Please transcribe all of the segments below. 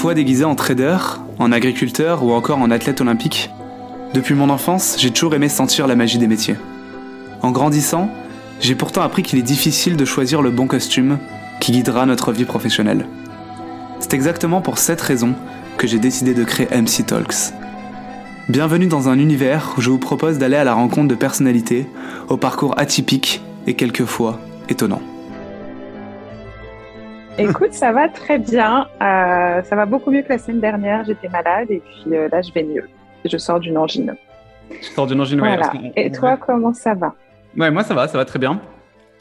parfois déguisé en trader, en agriculteur ou encore en athlète olympique. Depuis mon enfance, j'ai toujours aimé sentir la magie des métiers. En grandissant, j'ai pourtant appris qu'il est difficile de choisir le bon costume qui guidera notre vie professionnelle. C'est exactement pour cette raison que j'ai décidé de créer MC Talks. Bienvenue dans un univers où je vous propose d'aller à la rencontre de personnalités au parcours atypique et quelquefois étonnant. Écoute, ça va très bien. Euh, ça va beaucoup mieux que la semaine dernière. J'étais malade et puis euh, là, je vais mieux. Je sors d'une angine. Tu sors d'une angine, voilà. Et toi, comment ça va? Ouais, moi ça va, ça va très bien.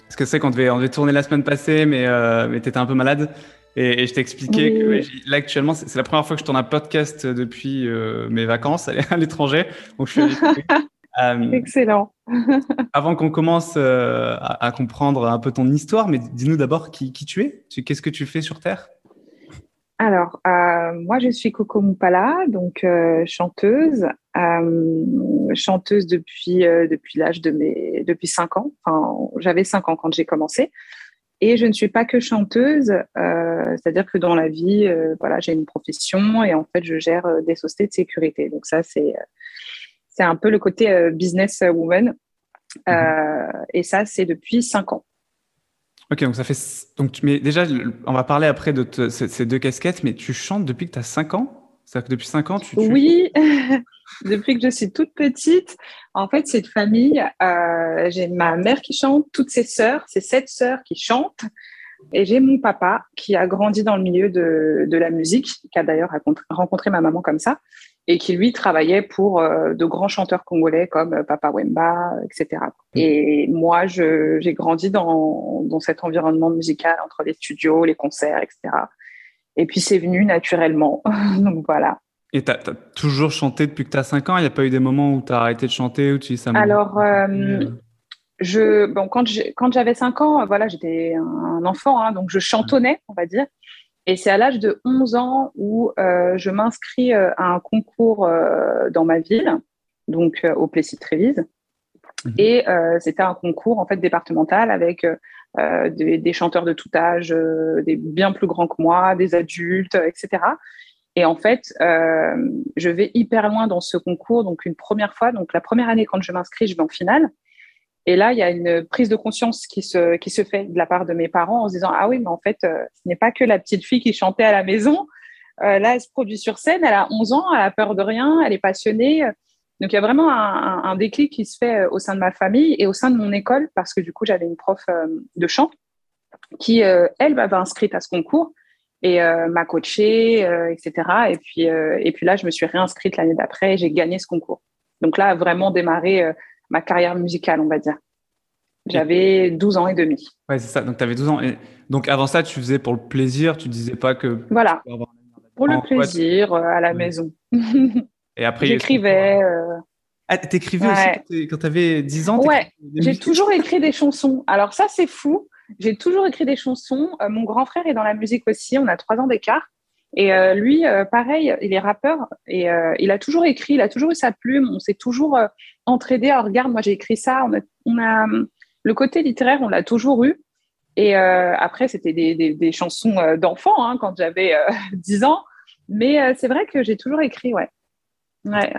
Parce que c'est qu'on devait, on devait tourner la semaine passée, mais, euh, mais tu étais un peu malade. Et, je t'ai expliqué que là actuellement, c'est la première fois que je tourne un podcast depuis euh, mes vacances à l'étranger. Donc je suis euh, Excellent. avant qu'on commence euh, à, comprendre un peu ton histoire, mais dis-nous d'abord qui, qui, tu es. Qu'est-ce que tu fais sur Terre? Alors, euh, moi, je suis Coco Moupala, donc chanteuse, chanteuse depuis depuis l'âge de mes depuis cinq ans. Enfin, j'avais cinq ans quand j'ai commencé. Et je ne suis pas que chanteuse, c'est-à-dire que dans la vie, voilà, j'ai une profession et en fait, je gère des sociétés de sécurité. Donc ça, c'est c'est un peu le côté business woman. Mmh. et ça, c'est depuis cinq ans. Ok, donc ça fait. Donc, mais déjà, on va parler après de ces deux casquettes, mais tu chantes depuis que tu as 5 ans? C'est-à-dire que depuis 5 ans, tu. Oui, depuis que je suis toute petite. En fait, cette famille, euh, j'ai ma mère qui chante, toutes ses sœurs, ses sept sœurs qui chantent. Et j'ai mon papa qui a grandi dans le milieu de, de la musique, qui a d'ailleurs rencontré ma maman comme ça et qui lui travaillait pour euh, de grands chanteurs congolais comme euh, Papa Wemba, etc. Et moi, j'ai grandi dans, dans cet environnement musical entre les studios, les concerts, etc. Et puis c'est venu naturellement. Donc voilà. Et tu as, toujours chanté depuis que tu as 5 ans? Il n'y a pas eu des moments où tu as arrêté de chanter ou tu ça Alors, euh, je, bon, quand j'avais 5 ans, voilà, j'étais un enfant, hein, donc je chantonnais, on va dire. Et c'est à l'âge de 11 ans où euh, je m'inscris euh, à un concours euh, dans ma ville, donc au Plessis-Trévise. Mhm. Et c'était un concours en fait départemental avec des, chanteurs de tout âge, des bien plus grands que moi, des adultes, etc. Et en fait, je vais hyper loin dans ce concours. Donc une première fois, donc la première année quand je m'inscris, je vais en finale. Et là, il y a une prise de conscience qui se, fait de la part de mes parents en se disant, ah oui, mais en fait, euh, ce n'est pas que la petite fille qui chantait à la maison. Euh, là, elle se produit sur scène, elle a 11 ans, elle a peur de rien, elle est passionnée. Donc, il y a vraiment un, un, déclic qui se fait euh, au sein de ma famille et au sein de mon école, parce que du coup, j'avais une prof de chant qui, elle, m'avait inscrite à ce concours et m'a coachée, etc. Et puis, et puis là, je me suis réinscrite l'année d'après et j'ai gagné ce concours. Donc là, vraiment démarré ma carrière musicale, on va dire. J'avais 12 ans et demi. Ouais, c'est ça. Donc, tu avais 12 ans. Et donc, avant ça, tu faisais pour le plaisir. Tu disais pas que. Voilà. Pour le plaisir, euh, à la maison. Et après, j'écrivais. Euh... Ah, t'écrivais aussi quand tu avais 10 ans Ouais, j'ai toujours écrit des chansons. Alors, ça, c'est fou. J'ai toujours écrit des chansons. Euh, mon grand frère est dans la musique aussi. On a trois ans d'écart. Et euh, lui, euh, pareil, il est rappeur et euh, il a toujours écrit, il a toujours eu sa plume. On s'est toujours. Alors regarde, moi j'ai écrit ça. On a, le côté littéraire, on l'a toujours eu. Et après, c'était des, des, chansons d'enfants hein, quand j'avais 10 ans. Mais c'est vrai que j'ai toujours écrit, ouais. ouais,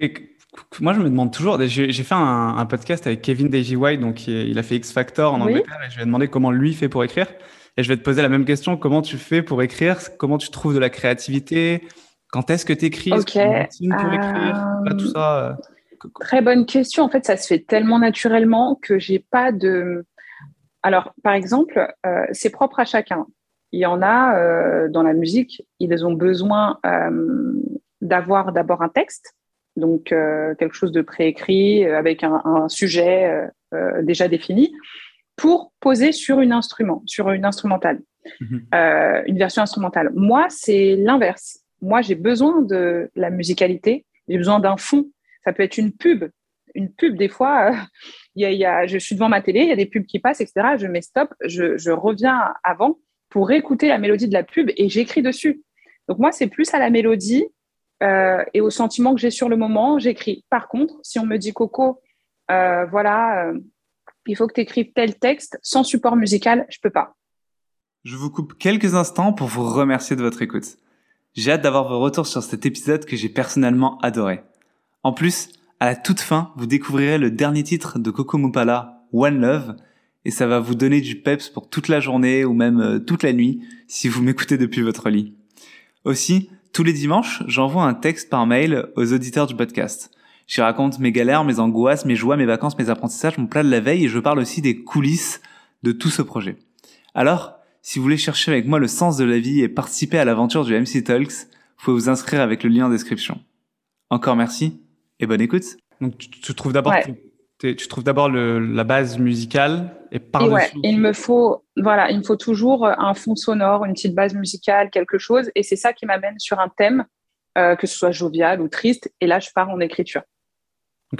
ouais. moi, je me demande toujours. J'ai fait un, podcast avec Kevin White, donc il a fait X Factor en Angleterre, et je lui ai demandé comment lui fait pour écrire. Et je vais te poser la même question. Comment tu fais pour écrire? Comment tu trouves de la créativité? Quand est-ce que tu écris Ok. pour écrire? Tout ça. Euh, très bonne question. En fait, ça se fait tellement naturellement que j'ai pas de. Alors, par exemple, euh, c'est propre à chacun. Il y en a euh, dans la musique, ils ont besoin d'avoir d'abord un texte, donc quelque chose de préécrit avec un, un sujet déjà défini pour poser sur une instrument, sur une instrumentale, mhm. euh, une version instrumentale. Moi, c'est l'inverse. Moi, j'ai besoin de la musicalité, j'ai besoin d'un fond. Ça peut être une pub. Une pub, des fois, euh, y a, je suis devant ma télé, il y a des pubs qui passent, etc. Je mets stop, je, reviens avant pour écouter la mélodie de la pub et j'écris dessus. Donc moi, c'est plus à la mélodie euh, et au sentiment que j'ai sur le moment, j'écris. Par contre, si on me dit Coco, voilà, il faut que tu tel texte sans support musical, je peux pas. Je vous coupe quelques instants pour vous remercier de votre écoute. J'ai hâte d'avoir vos retours sur cet épisode que j'ai personnellement adoré. En plus, à la toute fin, vous découvrirez le dernier titre de Coco Mupala, One Love, et ça va vous donner du peps pour toute la journée ou même euh, toute la nuit si vous m'écoutez depuis votre lit. Aussi, tous les dimanches, j'envoie un texte par mail aux auditeurs du podcast. J'y raconte mes galères, mes angoisses, mes joies, mes vacances, mes apprentissages, mon plat de la veille et je parle aussi des coulisses de tout ce projet. Alors, si vous voulez chercher avec moi le sens de la vie et participer à l'aventure du MC Talks, vous pouvez vous inscrire avec le lien en description. Encore merci et bonne écoute. Donc tu, trouves d'abord tu trouves d'abord la base musicale et par ouais, il me faut voilà, il me faut toujours un fond sonore, une petite base musicale, quelque chose, et c'est ça qui m'amène sur un thème, euh, que ce soit jovial ou triste, et là je pars en écriture.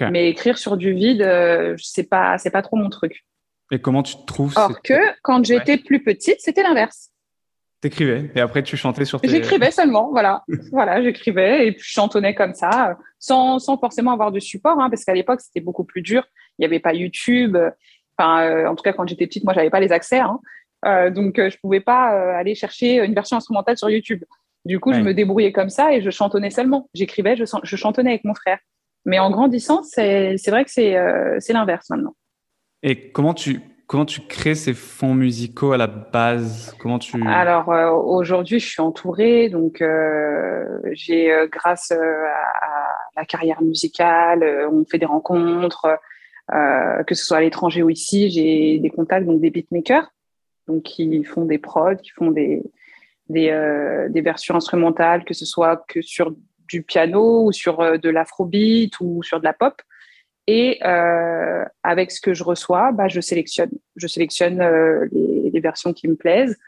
Mais écrire sur du vide, euh, c'est pas c'est pas trop mon truc. Et comment tu te trouves Or que quand j'étais plus petite, c'était l'inverse. T'écrivais et après tu chantais sur tes... J'écrivais seulement, voilà. voilà, j'écrivais et puis je chantonnais comme ça, sans, sans forcément avoir de support, hein, parce qu'à l'époque c'était beaucoup plus dur. Il n'y avait pas YouTube. Enfin, euh, en tout cas quand j'étais petite, moi j'avais pas les accès, hein. euh, donc euh, je pouvais pas euh, aller chercher une version instrumentale sur YouTube. Du coup, je me débrouillais comme ça et je chantonnais seulement. J'écrivais, je, je chantonnais avec mon frère. Mais en grandissant, c'est vrai que c'est l'inverse maintenant. Et comment tu, comment tu crées ces fonds musicaux à la base? Comment tu Alors euh, aujourd'hui, je suis entourée, donc euh, j'ai euh, grâce à, la carrière musicale, on fait des rencontres, que ce soit à l'étranger ou ici, j'ai des contacts donc des beatmakers, donc qui font des prods, qui font des des, des versions instrumentales, que ce soit que sur du piano ou sur de l'afrobeat ou sur de la pop. Et euh, avec ce que je reçois, bah, je sélectionne. Je sélectionne euh, les, les, versions qui me plaisent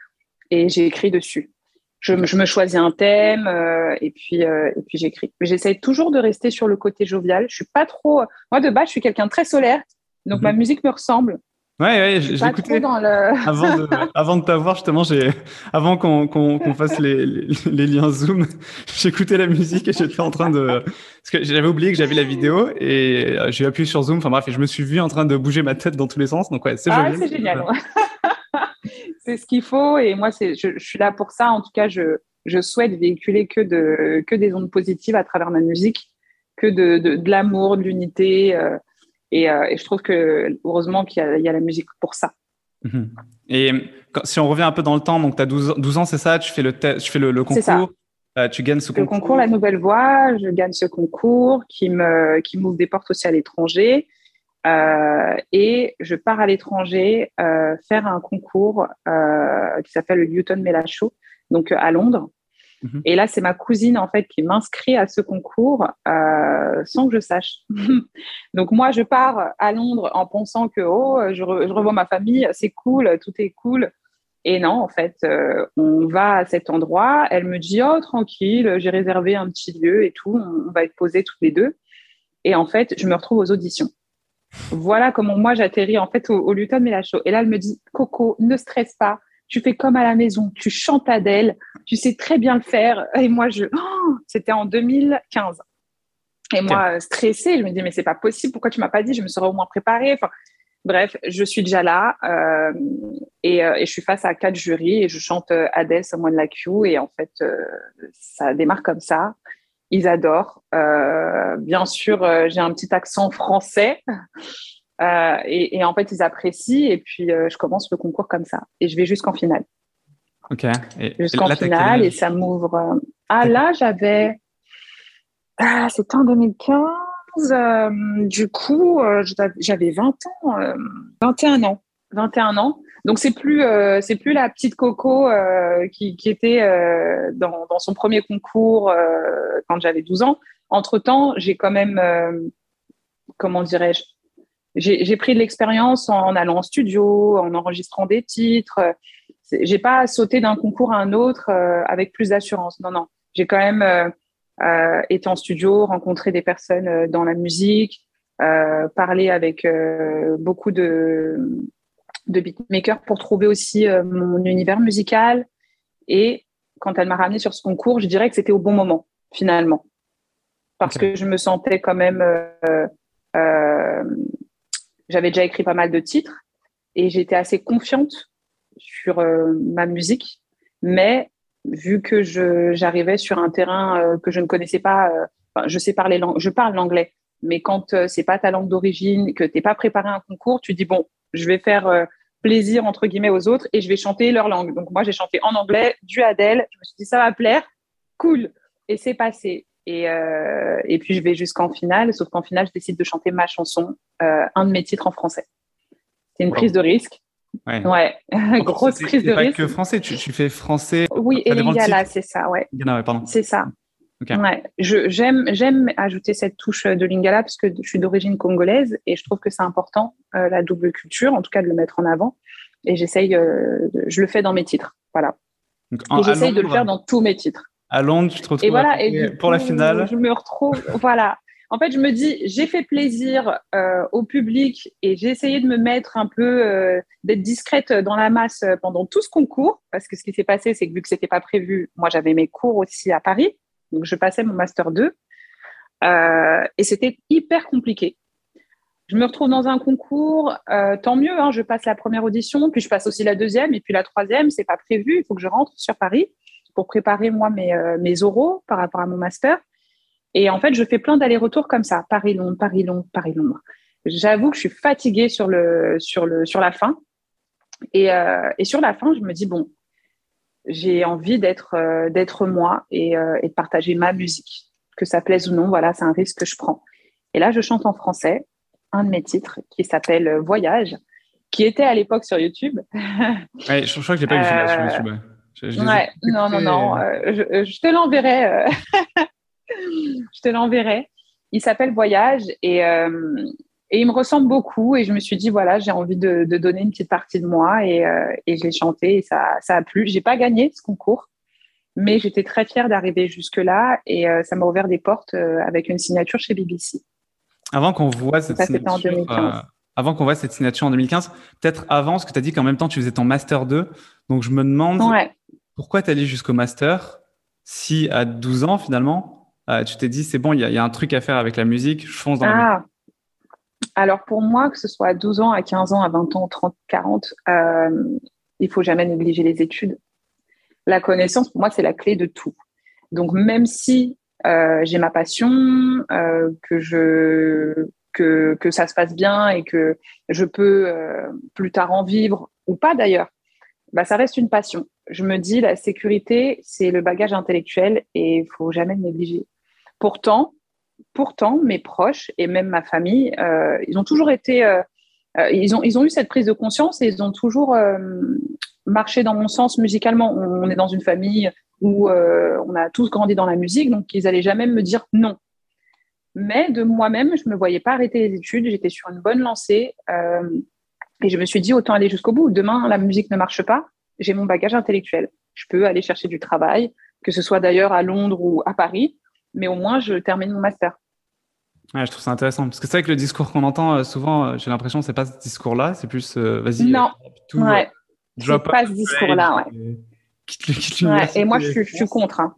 et j'écris dessus. Je, je, me choisis un thème euh, et puis euh, et puis j'écris. Mais j'essaie toujours de rester sur le côté jovial. Je suis pas trop. Moi de base, je suis quelqu'un de très solaire, donc ma mhm. musique me ressemble. Ouais, ouais, j'écoutais. Le... avant, de, avant de t'avoir, justement, j'ai, avant qu'on qu'on fasse les, les, liens Zoom, j'écoutais la musique et j'étais en train de, parce que j'avais oublié que j'avais la vidéo et euh, j'ai appuyé sur Zoom. Enfin bref, et je me suis vu en train de bouger ma tête dans tous les sens. Donc ouais, c'est ah, c'est génial. c'est ce qu'il faut et moi, c'est, je, je, suis là pour ça. En tout cas, je, je souhaite véhiculer que de, que des ondes positives à travers ma musique, que de, de, de l'amour, de l'unité. Euh, euh, et, je trouve que heureusement qu'il y, a la musique pour ça. Mhm. Et si on revient un peu dans le temps, donc tu as 12, 12 ans, c'est ça? Tu fais le, tu fais le, concours euh, tu gagnes ce concours. Le concours La Nouvelle Voix, je gagne ce concours qui me qui m'ouvre des portes aussi à l'étranger. Euh, et je pars à l'étranger faire un concours qui s'appelle le Newton Mela Show, donc à Londres. Mhm. Et là, c'est ma cousine en fait qui m'inscrit à ce concours euh, sans que je sache. Donc moi, je pars à Londres en pensant que oh, je, revois ma famille, c'est cool, tout est cool. Et non, en fait, euh, on va à cet endroit. Elle me dit oh tranquille, j'ai réservé un petit lieu et tout, on, va être posés toutes les deux. Et en fait, je me retrouve aux auditions. Voilà comment moi j'atterris en fait au, au Luton Show. Et là, elle me dit Coco, ne stresse pas tu fais comme à la maison, tu chantes Adèle, tu sais très bien le faire. Et moi, je, oh, c'était en 2015. Et moi, stressée, je me dis, mais c'est pas possible, pourquoi tu m'as pas dit, je me serais au moins préparée. Enfin, bref, je suis déjà là euh, et, euh, et, je suis face à quatre jurys et je chante euh, Adèle, Someone Like You. Et en fait, euh, ça démarre comme ça. Ils adorent. Euh, bien sûr, j'ai un petit accent français. Euh, et, et, en fait, ils apprécient. Et puis, euh, je commence le concours comme ça. Et je vais jusqu'en finale. OK. Jusqu'en finale. Et ça m'ouvre. Euh, ah, là, j'avais. Ah, C'était en 2015. Euh, du coup, j'avais 20 ans. 21 ans. 21 ans. Donc, c'est plus, c'est plus la petite Coco qui, qui, était dans, dans, son premier concours quand j'avais 12 ans. Entre-temps, j'ai quand même. comment dirais-je j'ai pris de l'expérience en, allant en studio, en enregistrant des titres. J'ai pas sauté d'un concours à un autre euh, avec plus d'assurance. Non, non. J'ai quand même euh, euh, été en studio, rencontré des personnes euh, dans la musique, euh, parlé avec beaucoup de, de beatmakers pour trouver aussi mon univers musical. Et quand elle m'a ramené sur ce concours, je dirais que c'était au bon moment, finalement. Parce que je me sentais quand même j'avais déjà écrit pas mal de titres et j'étais assez confiante sur euh, ma musique, mais vu que j'arrivais sur un terrain que je ne connaissais pas, je sais parler, je parle l'anglais, mais quand c'est pas ta langue d'origine, que t'es pas préparé à un concours, tu dis bon, je vais faire plaisir entre guillemets aux autres et je vais chanter leur langue. Donc moi j'ai chanté en anglais du Adèle. Je me suis dit ça va plaire, cool. Et c'est passé. Et, euh, et puis je vais jusqu'en finale, sauf qu'en finale je décide de chanter ma chanson, euh, un de mes titres en français. C'est une prise de risque. Ouais, ouais. grosse prise de pas risque. que français, tu, tu fais français. Oui, et Lingala, c'est ça, ouais. ouais pardon. C'est ça. Ouais, j'aime j'aime ajouter cette touche de lingala parce que je suis d'origine congolaise et je trouve que c'est important euh, la double culture, en tout cas de le mettre en avant. Et j'essaye, je le fais dans mes titres, voilà. et j'essaye de le faire dans tous mes titres. À Londres, tu te retrouves et voilà, et pour la finale. Je me retrouve, voilà. En fait, je me dis, j'ai fait plaisir euh, au public et j'ai essayé de me mettre un peu, d'être discrète dans la masse pendant tout ce concours, parce que ce qui s'est passé, c'est que vu que c'était pas prévu, moi j'avais mes cours aussi à Paris. Donc, je passais mon master 2 euh, et c'était hyper compliqué. Je me retrouve dans un concours, euh, tant mieux, hein, je passe la première audition, puis je passe aussi la deuxième, et puis la troisième, c'est pas prévu, il faut que je rentre sur Paris pour préparer moi mes, euh, mes oraux par rapport à mon master. Et en fait, je fais plein d'allers-retours comme ça, Paris-Londres, Paris-Londres, Paris-Londres. J'avoue que je suis fatiguée sur, le, sur, le, sur la fin. Et, et sur la fin, je me dis, bon, j'ai envie d'être euh, d'être moi et, euh, et, de partager ma musique, que ça plaise ou non. Voilà, c'est un risque que je prends. Et là, je chante en français un de mes titres qui s'appelle euh, Voyage, qui était à l'époque sur YouTube. ouais, je, crois que j'ai pas vu sur YouTube. Je, ouais, non, non, non. je, je, te l'enverrai. je te l'enverrai. Il s'appelle Voyage et, et il me ressemble beaucoup et je me suis dit voilà j'ai envie de, donner une petite partie de moi et, euh, et je l'ai chanté et ça, ça a plu j'ai pas gagné ce concours mais j'étais très fière d'arriver jusque là et euh, ça m'a ouvert des portes euh, avec une signature chez BBC avant qu'on voit cette signature avant qu'on voit cette signature en 2015 peut-être avant parce que tu as dit qu'en même temps tu faisais ton master 2 donc je me demande pourquoi tu allé jusqu'au master si à 12 ans finalement tu t'es dit c'est bon il y, a un truc à faire avec la musique je fonce dans ah. la alors pour moi, que ce soit à 12 ans, à 15 ans, à 20 ans, 30, 40, euh, il faut jamais négliger les études. La connaissance, pour moi, c'est la clé de tout. Donc même si euh, j'ai ma passion, euh, que, je, que, que ça se passe bien et que je peux euh, plus tard en vivre, ou pas d'ailleurs, bah, ça reste une passion. Je me dis, la sécurité, c'est le bagage intellectuel et il faut jamais le négliger. Pourtant, pourtant, mes proches et même ma famille, euh, ils ont toujours été, euh, euh, ils, ont, ils ont eu cette prise de conscience et ils ont toujours marché dans mon sens musicalement. On, est dans une famille où on a tous grandi dans la musique, donc ils n'allaient jamais me dire non. Mais de moi-même, je ne me voyais pas arrêter les études, j'étais sur une bonne lancée et je me suis dit autant aller jusqu'au bout. Demain, la musique ne marche pas, j'ai mon bagage intellectuel. Je peux aller chercher du travail, que ce soit d'ailleurs à Londres ou à Paris mais au moins je termine mon master. je trouve ça intéressant parce que c'est vrai que le discours qu'on entend euh, souvent, euh, j'ai l'impression c'est pas ce discours-là, c'est plus euh, vas-y. Non, tout, ouais. c'est pas ce discours-là, ouais. Et moi je suis, je suis contre. Hein.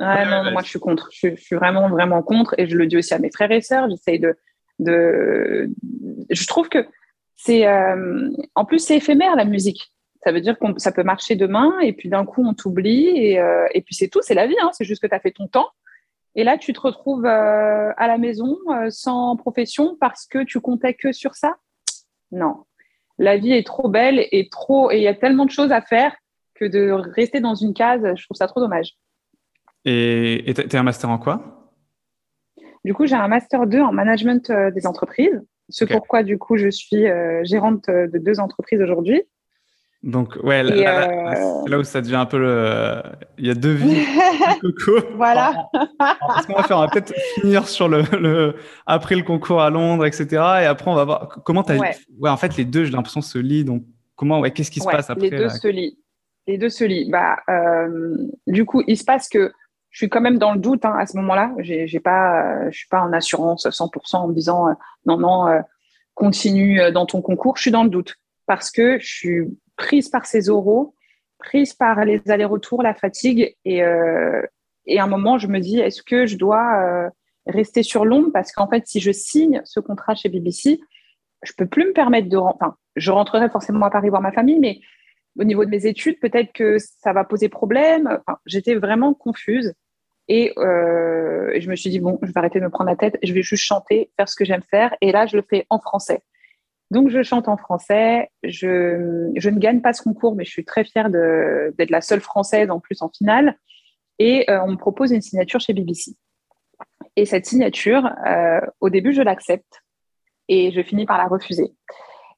non, moi je suis contre. Je, suis vraiment vraiment contre et je le dis aussi à mes frères et sœurs. J'essaye de, de, je trouve que c'est, en plus c'est éphémère la musique. Ça veut dire que ça peut marcher demain et puis d'un coup on t'oublie et, et puis c'est tout, c'est la vie. Hein. C'est juste que tu as fait ton temps et là, tu te retrouves euh, à la maison euh, sans profession parce que tu comptais que sur ça? Non. La vie est trop belle et trop et il y a tellement de choses à faire que de rester dans une case, je trouve ça trop dommage. Et tu as un master en quoi? Du coup, j'ai un master 2 en management euh, des entreprises. Ce pourquoi, du coup, je suis gérante de deux entreprises aujourd'hui. Donc, ouais, là, c'est là où ça devient un peu le. Il y a deux vies. Coco. voilà. ce qu'on va faire, on va peut-être finir sur le, le, après le concours à Londres, etc. Et après, on va voir comment tu as. Ouais. ouais. en fait, les deux, j'ai l'impression, se lient. Donc, comment, ouais, qu'est-ce qui se passe après Les deux se lient. Les deux se lient. Bah, euh, du coup, il se passe que je suis quand même dans le doute hein, à ce moment-là. J'ai, j'ai pas, je suis pas en assurance 100% en me disant euh, non, non, euh, continue dans ton concours. Je suis dans le doute parce que je suis prise par ces oraux, prise par les allers-retours, la fatigue. Et, euh, et à un moment, je me dis, est-ce que je dois euh, rester sur l'ombre? Parce qu'en fait, si je signe ce contrat chez BBC, je peux plus me permettre de... Enfin, je rentrerai forcément à Paris voir ma famille, mais au niveau de mes études, peut-être que ça va poser problème. J'étais vraiment confuse. Et euh, je me suis dit, bon, je vais arrêter de me prendre la tête, je vais juste chanter, faire ce que j'aime faire. Et là, je le fais en français. Donc, je chante en français. Je, ne gagne pas ce concours, mais je suis très fière d'être la seule française en plus en finale. Et euh, on me propose une signature chez BBC. Et cette signature, euh, au début, je l'accepte et je finis par la refuser.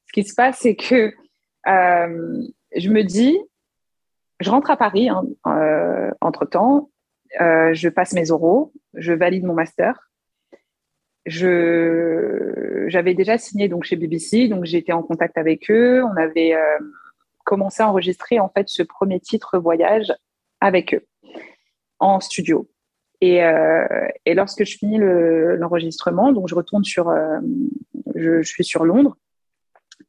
Ce qui se passe, c'est que euh, je me dis, je rentre à Paris hein, entre-temps, je passe mes oraux, je valide mon master. J'avais déjà signé donc chez BBC, donc été en contact avec eux. On avait commencé à enregistrer en fait ce premier titre voyage avec eux en studio. Euh, et, lorsque je finis l'enregistrement, donc je retourne sur, euh, je, suis sur Londres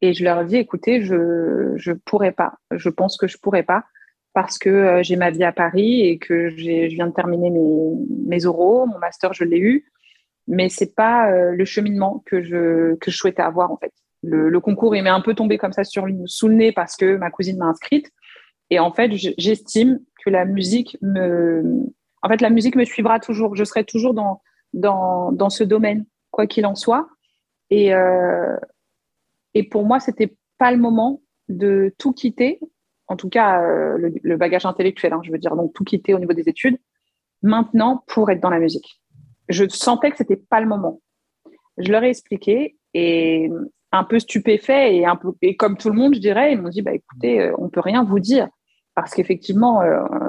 et je leur dis, écoutez, je je pourrais pas, je pense que je pourrais pas parce que euh, j'ai ma vie à Paris et que je viens de terminer mes, mes oraux, mon master je l'ai eu, mais c'est pas le cheminement que je que je souhaitais avoir en fait. Le, concours il m'est un peu tombé comme ça sur sous le nez parce que ma cousine m'a inscrite et en fait j'estime que la musique me en fait, la musique me suivra toujours. Je serai toujours dans, dans, dans ce domaine, quoi qu'il en soit. Et, euh, et pour moi, c'était pas le moment de tout quitter, en tout cas euh, le, bagage intellectuel, hein, je veux dire, donc tout quitter au niveau des études, maintenant pour être dans la musique. Je sentais que c'était pas le moment. Je leur ai expliqué et un peu stupéfait et un peu et comme tout le monde, je dirais, ils m'ont dit bah écoutez, euh, on peut rien vous dire parce qu'effectivement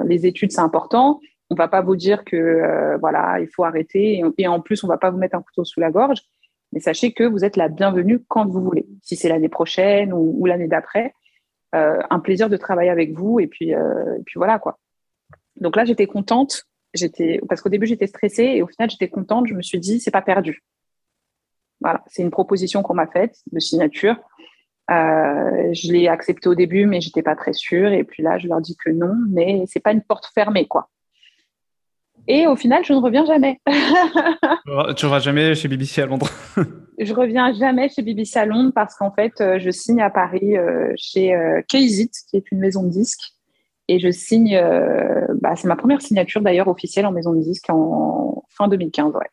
les études c'est important, on va pas vous dire que euh, voilà, il faut arrêter et, en plus on va pas vous mettre un couteau sous la gorge. Mais sachez que vous êtes la bienvenue quand vous voulez. Si c'est l'année prochaine ou, l'année d'après, euh, un plaisir de travailler avec vous et puis euh, puis voilà quoi. Donc là j'étais contente. J'étais parce qu'au début j'étais stressée et au final j'étais contente. Je me suis dit c'est pas perdu. Voilà, c'est une proposition qu'on m'a faite de signature. je l'ai acceptée au début, mais j'étais pas très sûre. Et puis là, je leur dis que non, mais c'est pas une porte fermée, quoi. Et au final, je ne reviens jamais. tu ne reviens jamais chez BBC à Londres Je reviens jamais chez BBC à Londres parce qu'en fait, euh, je signe à Paris euh, chez euh, Kaysit, qui est une maison de disques. Et je signe, bah, c'est ma première signature d'ailleurs officielle en maison de disques en fin 2015. Ouais.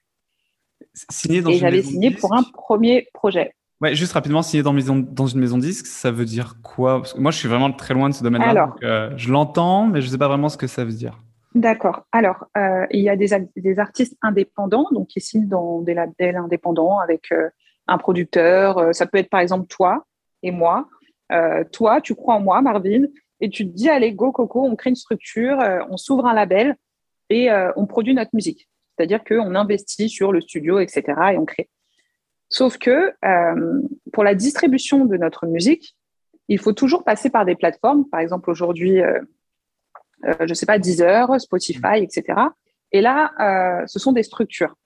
Signé dans et j'avais signé pour un premier projet. Ouais, juste rapidement, signer dans, maison, dans une maison de disques, ça veut dire quoi? Parce que Moi, je suis vraiment très loin de ce domaine-là. je l'entends, mais je ne sais pas vraiment ce que ça veut dire. D'accord. Alors, euh, il y a des, des, artistes indépendants, donc qui signent dans des labels indépendants avec euh, un producteur. Euh, ça peut être par exemple toi et moi. toi, tu crois en moi, Marvin, et tu te dis, allez, go, Coco, on crée une structure, on s'ouvre un label et on produit notre musique. C'est-à-dire qu'on investit sur le studio, etc., et on crée. Sauf que pour la distribution de notre musique, il faut toujours passer par des plateformes. Par exemple, aujourd'hui, euh, je ne sais pas, Deezer, Spotify, etc. Et là, euh, ce sont des structures.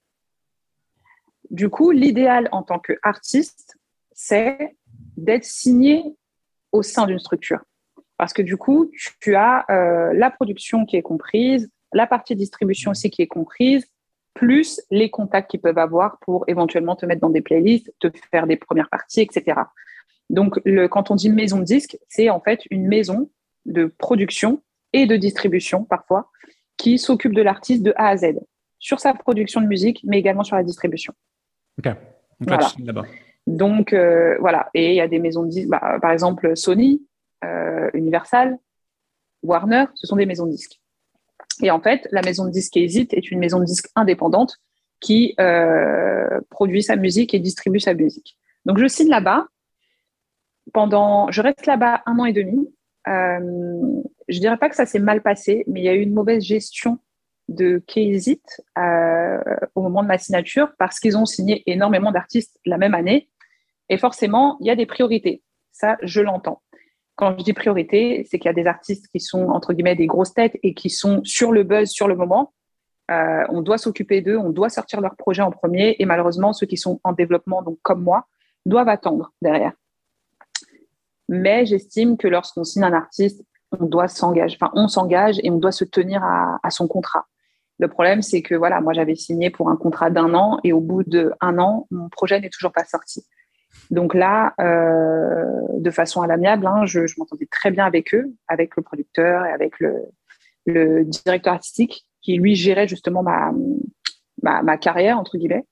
Du coup, l'idéal en tant qu'artiste, c'est d'être signé au sein d'une structure. Parce que du coup, tu as euh, la production qui est comprise, la partie distribution aussi qui est comprise, plus les contacts qu'ils peuvent avoir pour éventuellement te mettre dans des playlists, te faire des premières parties, etc. Donc, le, quand on dit maison de disque, c'est en fait une maison de production et de distribution parfois, qui s'occupe de l'artiste de A à Z, sur sa production de musique, mais également sur la distribution. Ok. Donc euh, voilà, et il y a des maisons de disques, bah, par exemple Sony, Universal, Warner, ce sont des maisons de disques. Et en fait, la maison de disques Exit est une maison de disques indépendante qui euh, produit sa musique et distribue sa musique. Donc je signe là-bas. Pendant, je reste là-bas un an et demi euh, je dirais pas que ça s'est mal passé, mais il y a eu une mauvaise gestion de Kaysit euh, au moment de ma signature parce qu'ils ont signé énormément d'artistes la même année. Et forcément, il y a des priorités. Ça, je l'entends. Quand je dis priorité, c'est qu'il y a des artistes qui sont, entre guillemets, des grosses têtes et qui sont sur le buzz sur le moment. Euh, on doit s'occuper d'eux, on doit sortir leur projet en premier. Et malheureusement, ceux qui sont en développement, donc comme moi, doivent attendre derrière. Mais j'estime que lorsqu'on signe un artiste, on doit s'engager, enfin, on s'engage et on doit se tenir à, son contrat. Le problème, c'est que voilà, moi, j'avais signé pour un contrat d'un an et au bout d'un an, mon projet n'est toujours pas sorti. Donc là, de façon à l'amiable, hein, je, m'entendais très bien avec eux, avec le producteur et avec le, directeur artistique qui lui gérait justement ma, carrière, entre guillemets.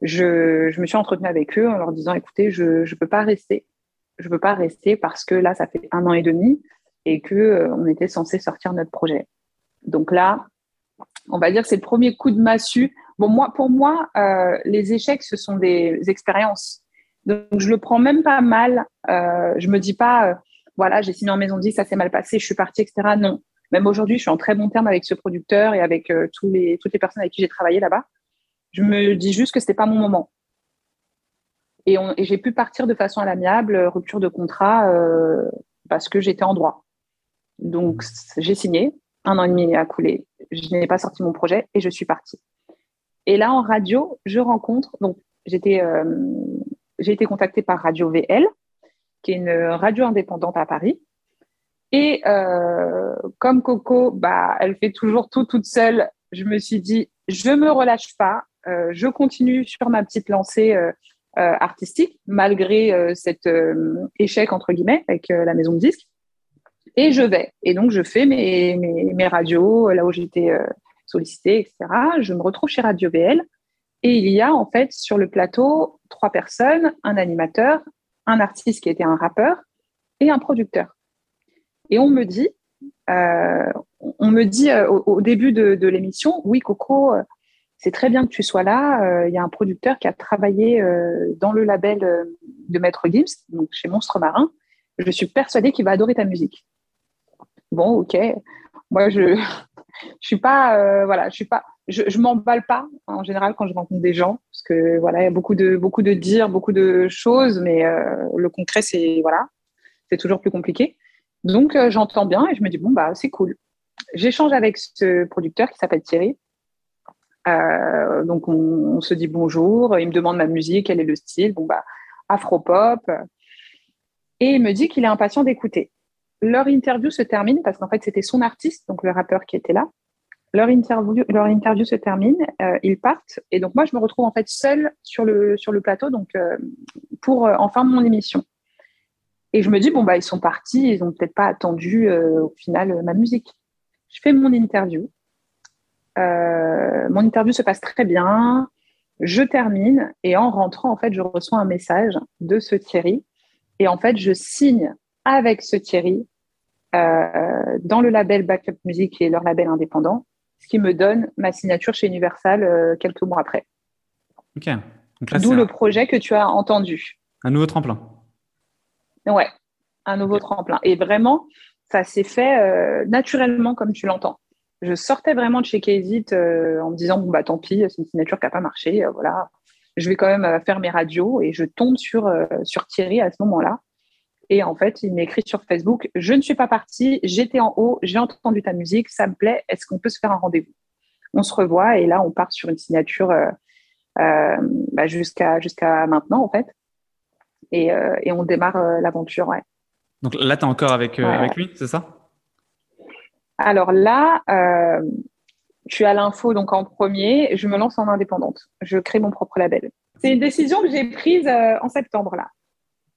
Je, me suis entretenue avec eux en leur disant, écoutez, je ne peux pas rester. Je ne peux pas rester parce que là, ça fait un an et demi et qu'on euh, était censé sortir notre projet. Donc là, on va dire que c'est le premier coup de massue. Bon, moi, pour moi, euh, les échecs, ce sont des expériences. Donc, je le prends même pas mal. Euh, je me dis pas, euh, voilà, j'ai signé en maison dit ça s'est mal passé, je suis partie, etc. Non. Même aujourd'hui, je suis en très bon terme avec ce producteur et avec tous les, toutes les personnes avec qui j'ai travaillé là-bas. Je me dis juste que c'était pas mon moment. Et, j'ai pu partir de façon à l'amiable, rupture de contrat, parce que j'étais en droit. Donc, j'ai signé. Un an et demi a coulé. Je n'ai pas sorti mon projet et je suis partie. Et là, en radio, je rencontre. Donc, j'étais, euh, j'ai été contactée par Radio VL, qui est une radio indépendante à Paris. Et euh, comme Coco, bah, elle fait toujours tout toute seule. Je me suis dit, je me relâche pas. Euh, je continue sur ma petite lancée artistique, malgré cet échec entre guillemets avec la maison de disques et je vais. Et donc, je fais mes, mes, radios là où j'étais euh, sollicitée, etc. Je me retrouve chez Radio VL et il y a en fait sur le plateau trois personnes, un animateur, un artiste qui était un rappeur et un producteur. Et on me dit, euh, on me dit euh, au, début de, l'émission, oui Coco, c'est très bien que tu sois là. Il y a un producteur qui a travaillé dans le label de Maître Gims, donc chez Monstre Marin. Je suis persuadée qu'il va adorer ta musique bon, ok. Moi, je je suis pas, euh, voilà, je suis pas, je, je m'emballe pas en général quand je rencontre des gens parce que voilà, il y a beaucoup de dire, beaucoup de choses, mais euh, le concret, c'est voilà, c'est toujours plus compliqué. Donc, euh, j'entends bien et je me dis bon bah c'est cool. J'échange avec ce producteur qui s'appelle Thierry. donc on, on, se dit bonjour, il me demande ma musique, quel est le style, bon bah afro-pop, et il me dit qu'il est impatient d'écouter leur interview se termine, parce qu'en fait, c'était son artiste, donc le rappeur qui était là. Leur interview, leur interview se termine, euh, ils partent, et donc moi, je me retrouve en fait seule sur le, sur le plateau donc, euh, pour euh, enfin mon émission. Et je me dis, bon, bah, ils sont partis, ils n'ont peut-être pas attendu au final ma musique. Je fais mon interview. mon interview se passe très bien. Je termine, et en rentrant, en fait, je reçois un message de ce Thierry. Et en fait, je signe avec ce Thierry dans le label Backup Music, qui est leur label indépendant, ce qui me donne ma signature chez Universal euh, quelques mois après. Ok. D'où le projet que tu as entendu. Un nouveau tremplin. Ouais, un nouveau tremplin. Et vraiment, ça s'est fait euh, naturellement comme tu l'entends. Je sortais vraiment de chez Kazit en me disant bon bah tant pis, c'est une signature qui n'a pas marché, voilà. Je vais quand même faire mes radios et je tombe sur sur Thierry à ce moment-là et en fait, il m'écrit sur Facebook Je ne suis pas partie, j'étais en haut, j'ai entendu ta musique, ça me plaît, est-ce qu'on peut se faire un rendez-vous? On se revoit et là, on part sur une signature euh, euh, bah, jusqu'à maintenant, en fait. Et, euh, et on démarre l'aventure, ouais. Donc là, tu es encore avec, avec lui, c'est ça? Alors là, suis à l'info donc en premier, je me lance en indépendante. Je crée mon propre label. C'est une décision que j'ai prise en septembre, là.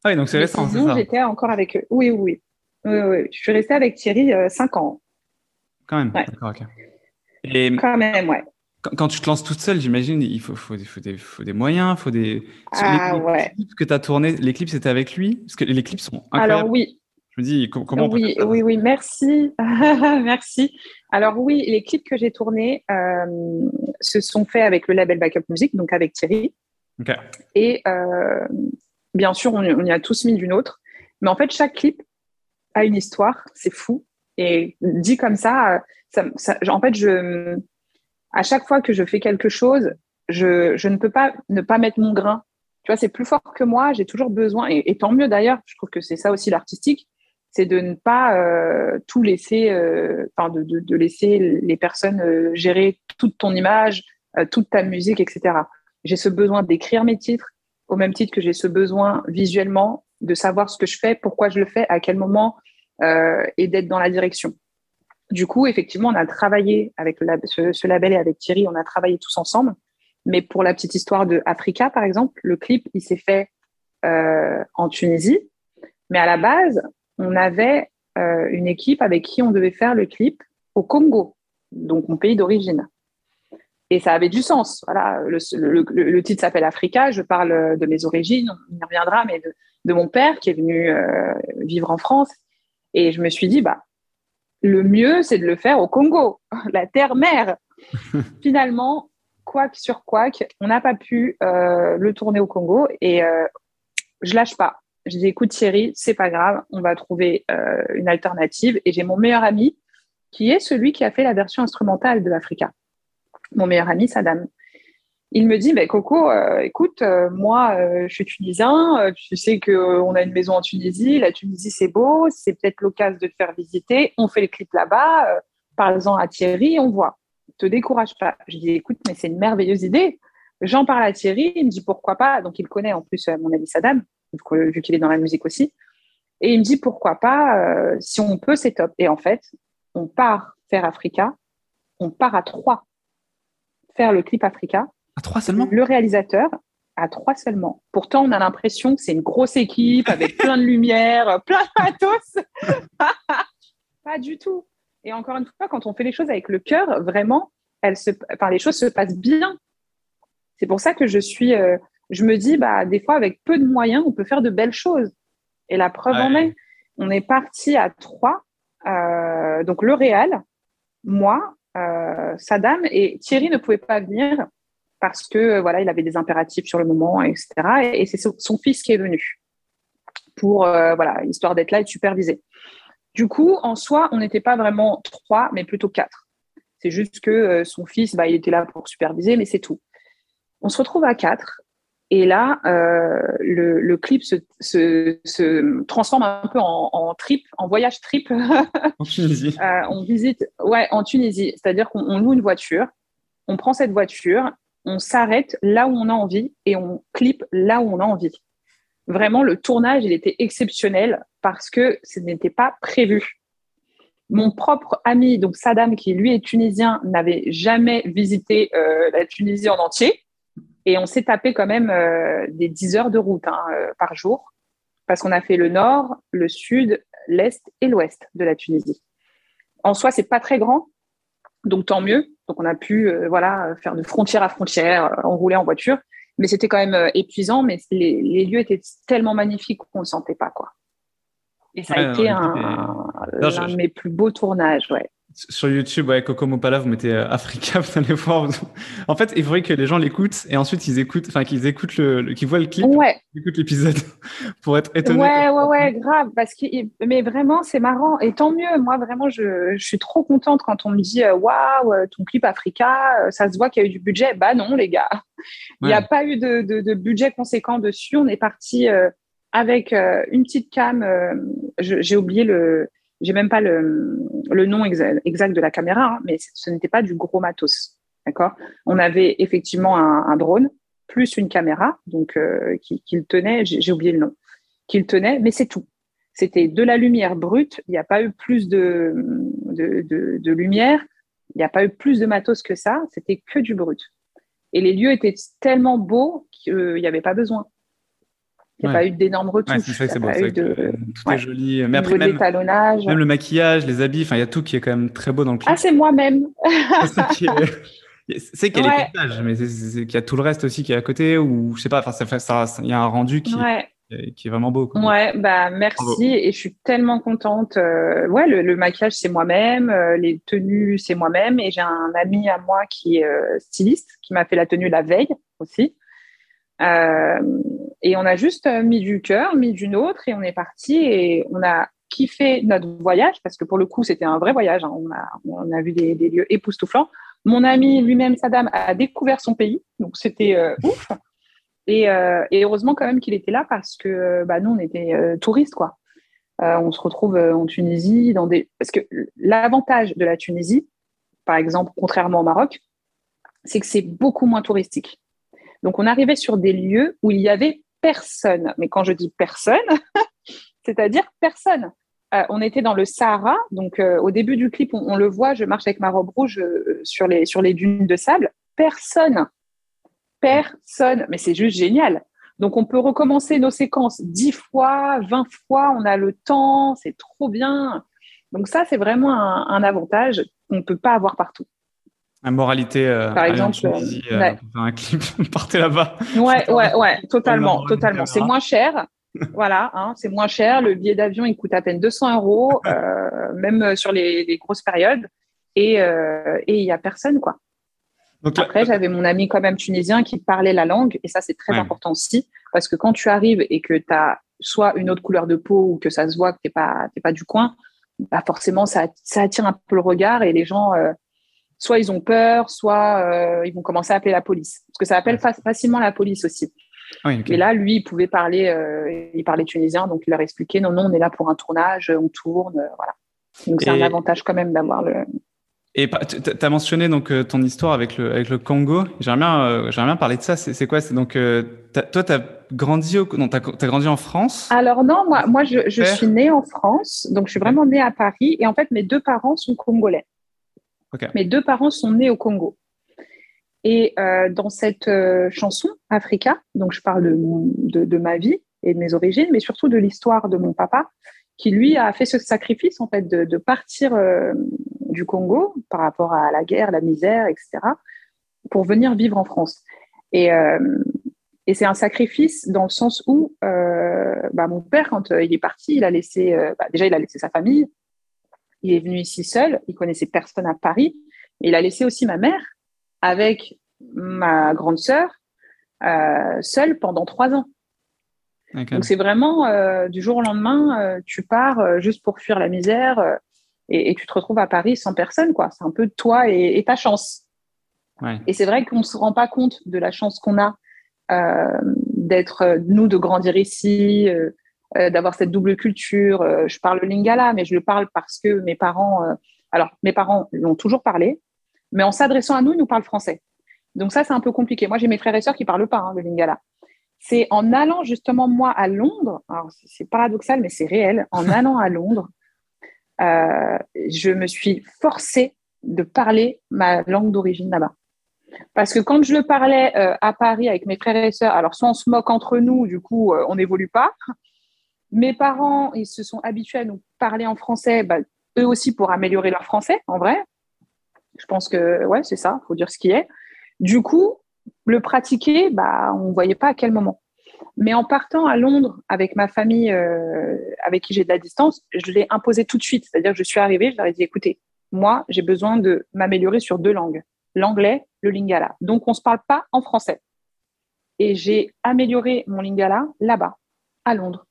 Ah oui, donc c'est récent, c'est ça J'étais encore avec eux. Oui, oui, oui. Je suis restée avec Thierry euh, 5 ans. Quand même, d'accord, ok. Et quand même, ouais. Quand, tu te lances toute seule, j'imagine, il faut, faut, faut, des, faut des moyens, faut des. Ah, les, ouais. clips que tu as tourné, les clips, c'était avec lui? Parce que les clips sont incroyables. Alors, oui. Je me dis, comment on Oui, oui, oui, merci. merci. Alors, oui, les clips que j'ai tournés euh, se sont faits avec le label Backup Music, donc avec Thierry. Ok. Et euh, Bien sûr, on, y a tous mis d'une autre. Mais en fait, chaque clip a une histoire. C'est fou. Et dit comme ça, ça, en fait, à chaque fois que je fais quelque chose, je, ne peux pas ne pas mettre mon grain. Tu vois, c'est plus fort que moi. J'ai toujours besoin, et, tant mieux d'ailleurs. Je trouve que c'est ça aussi l'artistique, c'est de ne pas euh, tout laisser, euh, enfin de, laisser les personnes euh, gérer toute ton image, toute ta musique, etc. J'ai ce besoin d'écrire mes titres, au même titre que j'ai ce besoin visuellement de savoir ce que je fais, pourquoi je le fais, à quel moment, euh, et d'être dans la direction. Du coup, effectivement, on a travaillé avec ce, label et avec Thierry, on a travaillé tous ensemble. Mais pour la petite histoire de Africa, par exemple, le clip, il s'est fait en Tunisie. Mais à la base, on avait une équipe avec qui on devait faire le clip au Congo, donc mon pays d'origine. Et ça avait du sens. Voilà, le, titre s'appelle Africa. Je parle de mes origines, on y reviendra, mais de, mon père qui est venu euh, vivre en France. Et je me suis dit, bah, le mieux, c'est de le faire au Congo, la terre-mère. Finalement, quoi sur quoi, on n'a pas pu euh, le tourner au Congo et euh, je lâche pas. Je dis, écoute Thierry, c'est pas grave, on va trouver une alternative. Et j'ai mon meilleur ami qui est celui qui a fait la version instrumentale de l'Africa mon meilleur ami Sadam. Il me dit, bah, Coco, euh, écoute, euh, moi, euh, je suis tunisien, tu sais qu'on a une maison en Tunisie, la Tunisie, c'est beau, c'est peut-être l'occasion de te faire visiter, on fait le clip là-bas, parle-en à Thierry, on voit. Te décourage pas. Je dis, écoute, mais c'est une merveilleuse idée. J'en parle à Thierry, il me dit pourquoi pas, donc il connaît en plus mon ami Sadam, vu qu'il est dans la musique aussi. Et il me dit pourquoi pas, si on peut, c'est top. Et en fait, on part faire Africa, on part à trois faire le clip Africa. À trois seulement? Le réalisateur, à trois seulement. Pourtant, on a l'impression que c'est une grosse équipe avec plein de lumière, plein de matos. pas du tout. Et encore une fois, quand on fait les choses avec le cœur, vraiment, elle se, enfin, les choses se passent bien. C'est pour ça que je suis, euh, je me dis, bah, des fois, avec peu de moyens, on peut faire de belles choses. Et la preuve en est, on est parti à trois. Euh, donc le réal, moi, Saddam et Thierry ne pouvait pas venir parce que voilà, il avait des impératifs sur le moment, etc. Et, c'est son, fils qui est venu pour euh, voilà, histoire d'être là et de superviser. Du coup, en soi, on n'était pas vraiment trois, mais plutôt quatre. C'est juste que euh, son fils, bah, il était là pour superviser, mais c'est tout. On se retrouve à quatre et là, euh, le, clip se, transforme un peu en, trip, en voyage trip. En Tunisie. Euh, on visite, ouais, en Tunisie. C'est-à-dire qu'on loue une voiture, on prend cette voiture, on s'arrête là où on a envie et on clip là où on a envie. Vraiment, le tournage, il était exceptionnel parce que ce n'était pas prévu. Mon propre ami, donc Saddam, qui lui est tunisien, n'avait jamais visité euh, la Tunisie en entier. Et on s'est tapé quand même euh, des 10 heures de route hein, euh, par jour, parce qu'on a fait le nord, le sud, l'est et l'ouest de la Tunisie. En soi, c'est pas très grand, donc tant mieux. Donc on a pu euh, voilà faire de frontière à frontière, enrouler en voiture, mais c'était quand même épuisant. Mais les, lieux étaient tellement magnifiques qu'on ne sentait pas quoi. Et ça a été un, l'un de mes plus beaux tournages, ouais. Sur YouTube, ouais, Coco Mopala, vous mettez euh, Africa, vous allez voir. En fait, il faudrait que les gens l'écoutent et ensuite ils écoutent, enfin qu'ils écoutent le, qu'ils voient le clip, ouais. écoutent l'épisode pour être étonnés. Ouais, ouais, ouais, grave. Parce que, mais vraiment, c'est marrant et tant mieux. Moi, vraiment, je, je suis trop contente quand on me dit euh, waouh, euh, ton clip Africa, ça se voit qu'il y a eu du budget. Bah non, les gars, il n'y a pas eu de, de, de, budget conséquent dessus. On est parti avec une petite cam. J'ai oublié le j'ai même pas le, nom exact, de la caméra, hein, mais ce n'était pas du gros matos. D'accord? On avait effectivement un, drone plus une caméra, donc euh, qui, le tenait, j'ai oublié le nom, qui le tenait, mais c'est tout. C'était de la lumière brute, il n'y a pas eu plus de, de lumière, il n'y a pas eu plus de matos que ça, c'était que du brut. Et les lieux étaient tellement beaux qu'il n'y avait pas besoin. Il n'y a pas eu d'énormes retouches. c'est ça, c'est bon. tout est joli. Mais après, même, même, le maquillage, les habits, il y a tout qui est quand même très beau dans le clip. Ah, c'est moi-même. c'est qu'il y a les paysages, mais c'est qu'il y a tout le reste aussi qui est à côté, ou je sais pas, enfin, il y a un rendu qui, qui est vraiment beau. Quoi. Ouais, bah merci, et je suis tellement contente. Euh, ouais, le, maquillage, c'est moi-même, euh, les tenues, c'est moi-même, et j'ai un ami à moi qui est euh, styliste, qui m'a fait la tenue la veille aussi. Euh, et on a juste euh, mis du cœur, mis d'une autre et on est parti et on a kiffé notre voyage parce que pour le coup, c'était un vrai voyage. Hein. On, a, on a vu des, lieux époustouflants. Mon ami lui-même, Saddam, a découvert son pays, donc c'était euh, ouf. Et, et, heureusement quand même qu'il était là parce que bah, nous, on était touristes, quoi. on se retrouve en Tunisie dans des... Parce que l'avantage de la Tunisie, par exemple, contrairement au Maroc, c'est que c'est beaucoup moins touristique. Donc, on arrivait sur des lieux où il y avait personne. Mais quand je dis personne, c'est-à-dire personne. Euh, on était dans le Sahara, donc euh, au début du clip, on, le voit, je marche avec ma robe rouge euh, sur, les, dunes de sable. Personne. Personne. Mais c'est juste génial. Donc, on peut recommencer nos séquences 10 fois, 20 fois, on a le temps, c'est trop bien. Donc, ça, c'est vraiment un, avantage qu'on ne peut pas avoir partout. La moralité, euh, par exemple, euh, un clip, partez là-bas. Ouais, ouais, ouais, totalement, totalement. C'est moins cher. voilà, hein, c'est moins cher. Le billet d'avion, il coûte à peine 200 euros, euh, même sur les, grosses périodes. Et il n'y a personne, quoi. Après, j'avais mon ami quand même tunisien qui parlait la langue, et ça, c'est très important aussi, parce que quand tu arrives et que tu as soit une autre couleur de peau ou que ça se voit que tu n'es pas, pas du coin, bah forcément, ça, ça, attire un peu le regard et les gens, euh, soit ils ont peur, soit euh, ils vont commencer à appeler la police. Parce que ça appelle facilement la police aussi. Et là, lui, il pouvait parler, euh, il parlait tunisien, donc il leur expliquait non, non, on est là pour un tournage, on tourne, voilà. Donc c'est un avantage quand même d'avoir le, et tu as mentionné donc euh, ton histoire avec le, avec le Congo. J'aimerais bien, euh, bien parler de ça. C'est quoi? C'est donc euh, toi, tu as grandi au, non, as, as, grandi en France? Alors non, moi, moi je, je suis née en France, donc je suis vraiment née à Paris. Et en fait, mes deux parents sont congolais. Mes deux parents sont nés au Congo. Et dans cette chanson Africa, donc je parle de, de, ma vie et de mes origines, mais surtout de l'histoire de mon papa, qui lui a fait ce sacrifice en fait de, partir du Congo par rapport à la guerre, la misère, etc., pour venir vivre en France. Et, euh, et c'est un sacrifice dans le sens où euh, bah, mon père, quand euh, il est parti, il a laissé, bah, déjà, il a laissé sa famille. Il est venu ici seul. Il connaissait personne à Paris. Il a laissé aussi ma mère avec ma grande sœur seule pendant trois ans. Donc c'est vraiment du jour au lendemain, tu pars juste pour fuir la misère et, tu te retrouves à Paris sans personne, quoi. C'est un peu toi et, ta chance. Et c'est vrai qu'on ne se rend pas compte de la chance qu'on a euh, d'être, euh, nous, de grandir ici, euh, d'avoir cette double culture. je parle lingala, mais je le parle parce que mes parents, alors mes parents l'ont toujours parlé, mais en s'adressant à nous, ils nous parlent français. Donc ça, c'est un peu compliqué. Moi, j'ai mes frères et sœurs qui parlent pas hein, le lingala. C'est en allant justement moi à Londres, alors c'est paradoxal, mais c'est réel, en allant à Londres, euh, je me suis forcée de parler ma langue d'origine là-bas. Parce que quand je le parlais euh, à Paris avec mes frères et sœurs, alors soit on se moque entre nous, du coup, euh, on n'évolue pas. Mes parents, ils se sont habitués à nous parler en français, bah, eux aussi pour améliorer leur français, en vrai. Je pense que, ouais, c'est ça, il faut dire ce qui est. Du coup, le pratiquer, bah, on ne voyait pas à quel moment. Mais en partant à Londres avec ma famille, euh, avec qui j'ai de la distance, je l'ai imposé tout de suite. C'est-à-dire que je suis arrivée, je leur ai dit, écoutez, moi, j'ai besoin de m'améliorer sur deux langues, l'anglais, le lingala. Donc, on ne se parle pas en français. Et j'ai amélioré mon lingala là-bas, à Londres.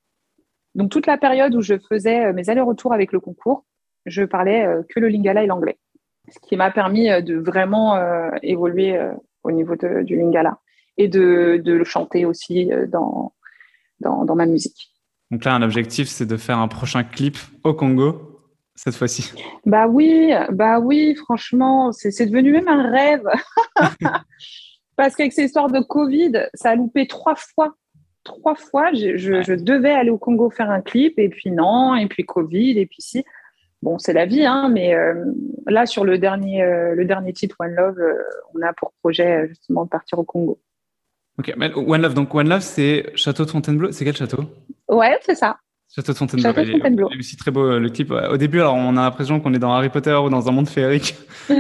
Donc, toute la période où je faisais euh, mes allers-retours avec le concours, je parlais euh, que le lingala et l'anglais. Ce qui m'a permis de vraiment évoluer au niveau du lingala et de, le chanter aussi euh, dans, dans, ma musique. Donc là, un objectif, c'est de faire un prochain clip au Congo cette fois-ci. Bah oui, bah oui, franchement, c'est devenu même un rêve. Parce qu'avec ces histoires de Covid, ça a loupé trois fois. Trois fois, je, devais aller au Congo faire un clip, et puis non, et puis Covid, et puis si. Bon, c'est la vie, hein, mais euh, là, sur le dernier, euh, le dernier titre, One Love, on a pour projet justement de partir au Congo. Ok, One Love, donc One Love, c'est Château de Fontainebleau. C'est quel château? Ouais, c'est ça. Château de Fontainebleau. Château de Fontainebleau. C'est aussi très beau euh, le clip. Au début, alors on a l'impression qu'on est dans Harry Potter ou dans un monde féerique. euh,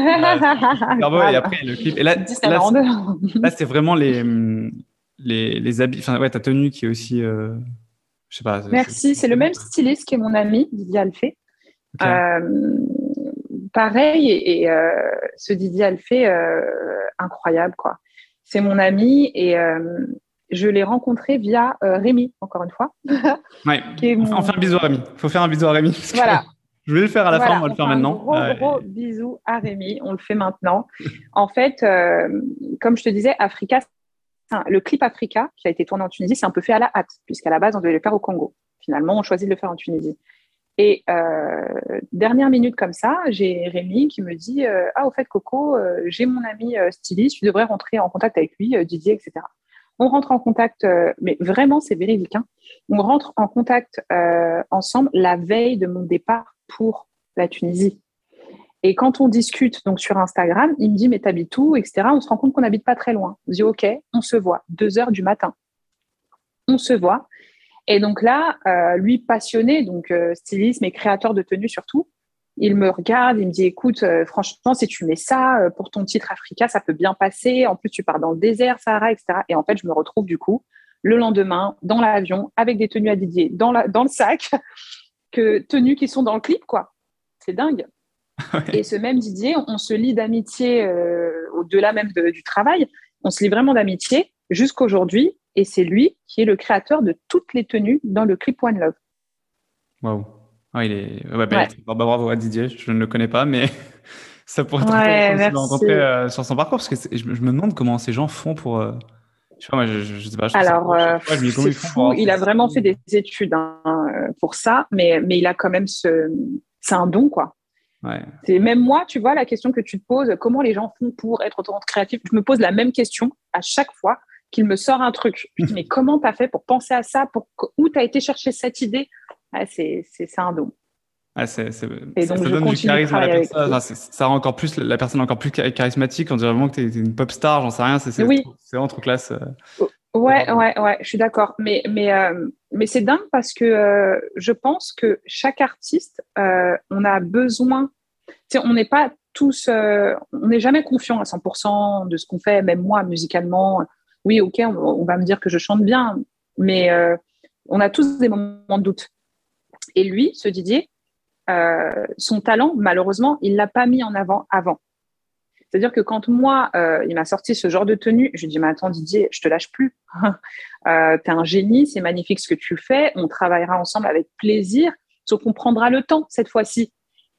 beau. Et après, le clip. Et là, là, c'est vraiment les, les, les habits. Enfin, ouais, ta tenue qui est aussi. Euh, je sais pas. Merci. C'est le même styliste qui est mon ami, Didier Alphée. Euh, pareil, et, et euh, ce Didier Alphée, euh, incroyable, quoi c'est mon ami et je l'ai rencontré via Rémi, encore une fois. ouais. On fait un bisou à Rémi. Il faut faire un bisou à Rémi. Voilà. Je vais le faire à la fin, on va le faire maintenant. Gros, euh, gros bisou à Rémi, on le fait maintenant. en fait, comme je te disais, Africa, le clip Africa qui a été tourné en Tunisie, c'est un peu fait à la hâte, puisqu'à la base, on devait le faire au Congo. Finalement, on choisit de le faire en Tunisie. Et euh, dernière minute comme ça, j'ai Rémi qui me dit euh, Ah, au fait, Coco, euh, j'ai mon ami styliste, tu devrais rentrer en contact avec lui, Didier, etc. On rentre en contact, mais vraiment, c'est véridique. Hein. On rentre en contact ensemble la veille de mon départ pour la Tunisie. Et quand on discute donc sur Instagram, il me dit Mais t'habites où etc. On se rend compte qu'on n'habite pas très loin. On dit Ok, on se voit, deux heures du matin. on se voit. Et donc là, euh, lui passionné, donc euh, styliste mais créateur de tenues surtout, il me regarde, il me dit écoute, euh, franchement, si tu mets ça pour ton titre Africa, ça peut bien passer. En plus, tu pars dans le désert, Sahara, etc. Et en fait, je me retrouve du coup le lendemain dans l'avion avec des tenues à Didier dans, la, dans le sac, que tenues qui sont dans le clip, quoi. C'est dingue. Et ce même Didier, on, se lie d'amitié au-delà même du travail. On se lit vraiment d'amitié jusqu'aujourd'hui. Et c'est lui qui est le créateur de toutes les tenues dans le clip One Love. Waouh. Ah, il est... Ouais, bah, bah, bravo à Didier, je ne le connais pas, mais ça pourrait être ouais, intéressant de rencontrer euh, sur son parcours, parce que je, me demande comment ces gens font pour... Euh, je sais pas, je, je, sais pas. Alors, il a vraiment fait des études hein, pour ça, mais, mais il a quand même ce... C'est un don, quoi. Ouais. C'est même moi, tu vois, la question que tu te poses, comment les gens font pour être autant créatifs Je me pose la même question à chaque fois qu'il me sort un truc. Je dis, mais comment tu as fait pour penser à ça? Pour, Où tu as été chercher cette idée? C'est un don. Ah, c'est, et donc, ça donne du charisme à la personne. ça, rend encore plus la personne encore plus charismatique. On dirait vraiment que tu es une pop star, j'en sais rien. C'est, oui. vraiment trop classe. Euh. Ouais, ouais, ouais, je suis d'accord. Mais, mais, euh, mais c'est dingue parce que euh, je pense que chaque artiste, on a besoin. On n'est pas tous, on n'est jamais confiant à 100% de ce qu'on fait, même moi, musicalement oui, ok, on, va me dire que je chante bien, mais euh, on a tous des moments de doute. Et lui, ce Didier, euh, son talent, malheureusement, il l'a pas mis en avant avant. C'est-à-dire que quand moi, euh, il m'a sorti ce genre de tenue, je lui dis, mais attends Didier, je te lâche plus. euh, tu es un génie, c'est magnifique ce que tu fais, on travaillera ensemble avec plaisir, sauf qu'on prendra le temps cette fois-ci.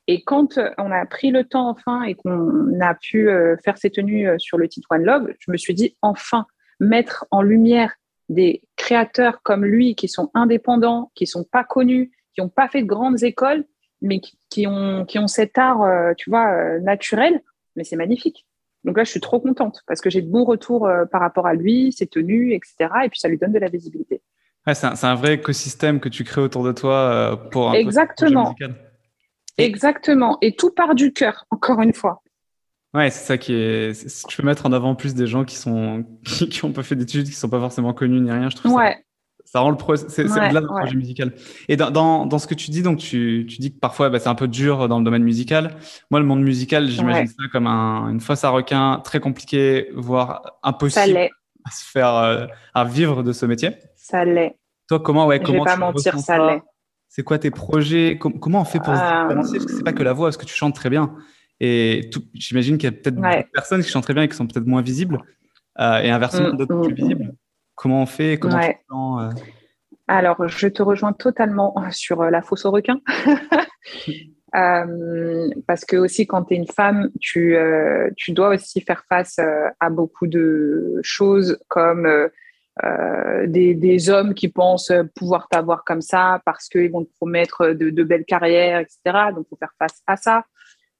Et quand on a pris le temps enfin et qu'on a pu faire ces tenues sur le titre One Love, je me suis dit, enfin, mettre en lumière des créateurs comme lui qui sont indépendants, qui sont pas connus, qui n'ont pas fait de grandes écoles, mais qui, ont, qui ont cet art, euh, tu vois, euh, naturel. Mais c'est magnifique. Donc là, je suis trop contente parce que j'ai de bons retours euh, par rapport à lui, ses tenues, etc. Et puis ça lui donne de la visibilité. c'est un, vrai écosystème que tu crées autour de toi pour un Exactement. Exactement. Et tout part du cœur, encore une fois. Ouais, c'est ça qui est. Tu peux mettre en avant plus des gens qui sont qui, ont pas fait d'études, qui sont pas forcément connus ni rien. Je trouve ouais. ça, ça rend le c'est ouais, là projet musical. Et dans, dans, dans, ce que tu dis, donc tu, tu dis que parfois bah, c'est un peu dur dans le domaine musical. Moi, le monde musical, j'imagine ça comme un, une fosse à requin très compliqué, voire impossible à se faire euh, à vivre de ce métier. Ça l'est. Toi, comment ouais, comment Je vais pas mentir, ça l'est. C'est quoi tes projets? Comment on fait pour se commencer Parce que c'est pas que la voix, parce que tu chantes très bien. Et j'imagine qu'il y a peut-être des personnes qui chantent très bien et qui sont peut-être moins visibles, euh, et inversement mm, d'autres mm, plus visibles. Mm. Comment on fait? Comment euh? Alors, je te rejoins totalement sur euh, la fosse au requin. parce que aussi, quand tu es une femme, tu, tu dois aussi faire face à beaucoup de choses comme des, des, hommes qui pensent pouvoir t'avoir comme ça parce qu'ils vont te promettre de, de belles carrières, etc. Donc, il faut faire face à ça.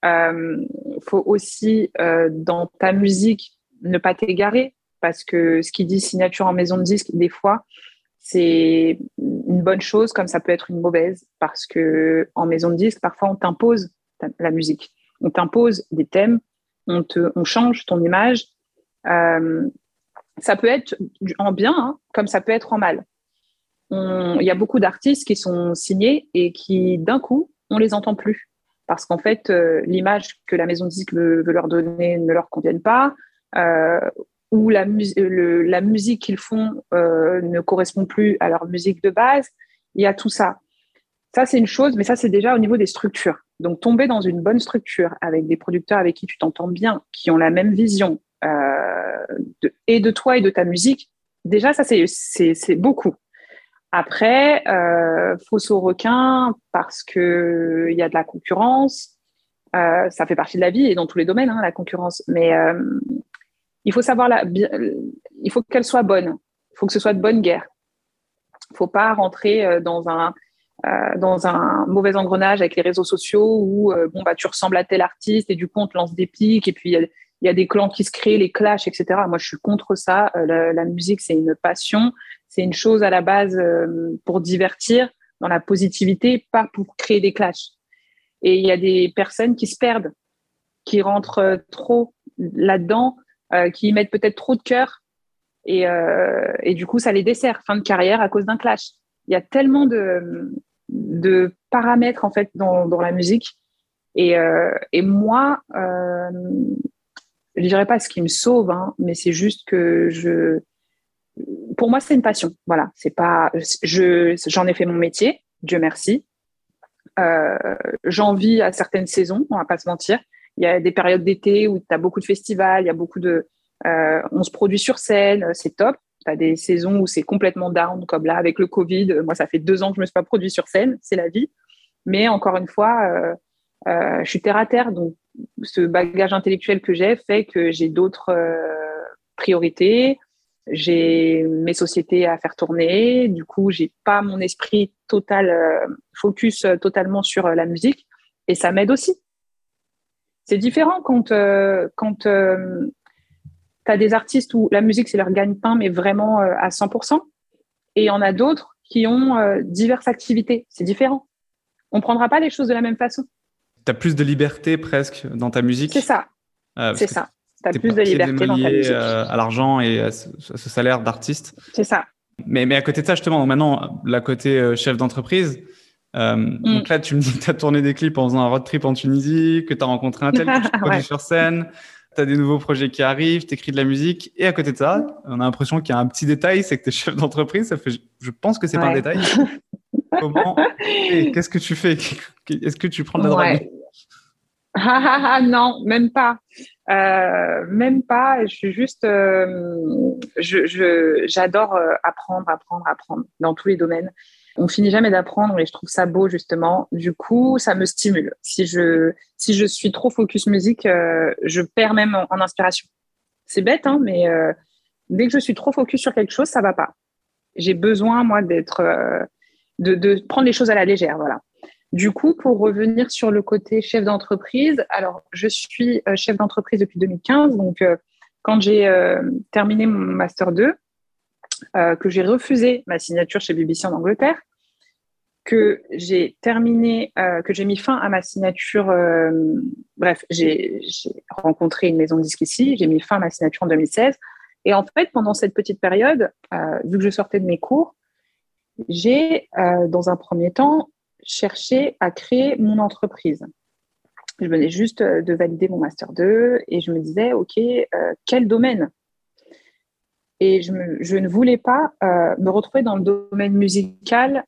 Il euh, faut aussi, euh, dans ta musique, ne pas t'égarer parce que ce qui dit signature en maison de disque, des fois, c'est une bonne chose comme ça peut être une mauvaise parce que en maison de disque, parfois, on t'impose la musique. On t'impose des thèmes, on, te, on change ton image. Euh, ça peut être en bien, hein, comme ça peut être en mal. Il y a beaucoup d'artistes qui sont signés et qui, d'un coup, on les entend plus parce qu'en fait, euh, l'image que la maison de disque veut, leur donner ne leur convient pas, euh, ou la, la musique qu'ils font euh, ne correspond plus à leur musique de base. Il y a tout ça. Ça, c'est une chose, mais ça, c'est déjà au niveau des structures. Donc, tomber dans une bonne structure avec des producteurs avec qui tu t'entends bien, qui ont la même vision et de toi et de ta musique, déjà, ça, c'est beaucoup. Après, euh, au requin parce que il y a de la concurrence. Euh, ça fait partie de la vie et dans tous les domaines, hein, la concurrence. Mais euh, il faut savoir la, il faut qu'elle soit bonne. Il faut que ce soit de bonne guerre. Il faut pas rentrer euh, dans un euh, dans un mauvais engrenage avec les réseaux sociaux où bon bah tu ressembles à tel artiste et du coup on te lance des pics et puis il y a, des clans qui se créent, les clashs, etc. Moi je suis contre ça. La, la, musique c'est une passion c'est une chose à la base euh, pour divertir, dans la positivité, pas pour créer des clashs. Et il y a des personnes qui se perdent, qui rentrent euh, trop là-dedans, euh, qui y mettent peut-être trop de cœur Et, euh, et, du coup, ça les dessert, fin de carrière à cause d'un clash. Il y a tellement de, paramètres en fait dans, la musique. Et, euh, moi, euh, je dirais pas ce qui me sauve, hein, mais c'est juste que je, pour moi, c'est une passion. Voilà, c'est pas, je, j'en ai fait mon métier, Dieu merci. Euh, j'en vis à certaines saisons, on va pas se mentir. Il y a des périodes d'été où tu as beaucoup de festivals, il y a beaucoup de, euh, on se produit sur scène, c'est top. Tu as des saisons où c'est complètement down, comme là avec le Covid. Moi, ça fait deux ans que je me suis pas produit sur scène, c'est la vie. Mais encore une fois, euh, euh, je suis terre à terre, donc ce bagage intellectuel que j'ai fait que j'ai d'autres euh, priorités. J'ai mes sociétés à faire tourner. Du coup, j'ai pas mon esprit total euh, focus totalement sur la musique, et ça m'aide aussi. C'est différent quand quand tu as des artistes où la musique, c'est leur gagne-pain, mais vraiment à 100%. Et il y en a d'autres qui ont diverses activités. C'est différent. On ne prendra pas les choses de la même façon tu as plus de liberté presque dans ta musique? C'est ça. Euh, c'est ça. Tu as plus de liberté dans ta musique. Euh, à l'argent et à ce, salaire d'artiste. C'est ça. Mais, mais à côté de ça, justement, maintenant, la côté euh, chef d'entreprise, mm. donc là, tu me dis que tu as tourné des clips en faisant un road trip en Tunisie, que tu as rencontré un tel que tu produis sur scène, tu as des nouveaux projets qui arrivent, tu écris de la musique. Et à côté de ça, on a l'impression qu'il y a un petit détail, c'est que tu es chef d'entreprise. Ça fait, je pense que c'est pas un détail. Comment Qu'est-ce que tu fais? Est-ce que tu prends de la drogue? Ah, ah, ah, non, même pas. Euh, même pas. Je suis juste. Euh, je, j'adore euh, apprendre, apprendre, apprendre dans tous les domaines. On finit jamais d'apprendre et je trouve ça beau justement. Du coup, ça me stimule. Si je si je suis trop focus musique, je perds même en, inspiration. C'est bête, hein, mais dès que je suis trop focus sur quelque chose, ça va pas. J'ai besoin moi d'être de, prendre les choses à la légère. Voilà. Du coup, pour revenir sur le côté chef d'entreprise, alors je suis euh, chef d'entreprise depuis 2015. Donc, euh, quand j'ai euh, terminé mon master 2, que j'ai refusé ma signature chez BBC en Angleterre, que j'ai terminé, que j'ai mis fin à ma signature. bref, j'ai rencontré une maison de disque ici, j'ai mis fin à ma signature en 2016. Et en fait, pendant cette petite période, vu que je sortais de mes cours, j'ai, euh, dans un premier temps, cherché à créer mon entreprise. Je venais juste euh, de valider mon Master 2 et je me disais, OK, euh, quel domaine? Et je, ne voulais pas me retrouver dans le domaine musical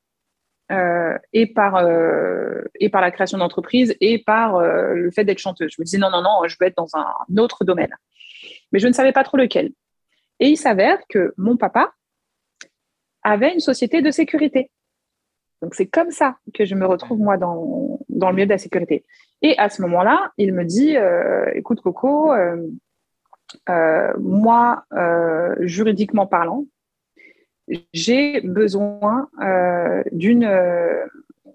et, par, et par la création d'entreprise et par le fait d'être chanteuse. Je me disais, non, non, non, je veux être dans un autre domaine. Mais je ne savais pas trop lequel. Et il s'avère que mon papa, avait une société de sécurité. Donc c'est comme ça que je me retrouve moi dans, dans le milieu de la sécurité. Et à ce moment-là, il me dit, euh, écoute Coco, euh, euh, moi, juridiquement parlant, j'ai besoin d'une...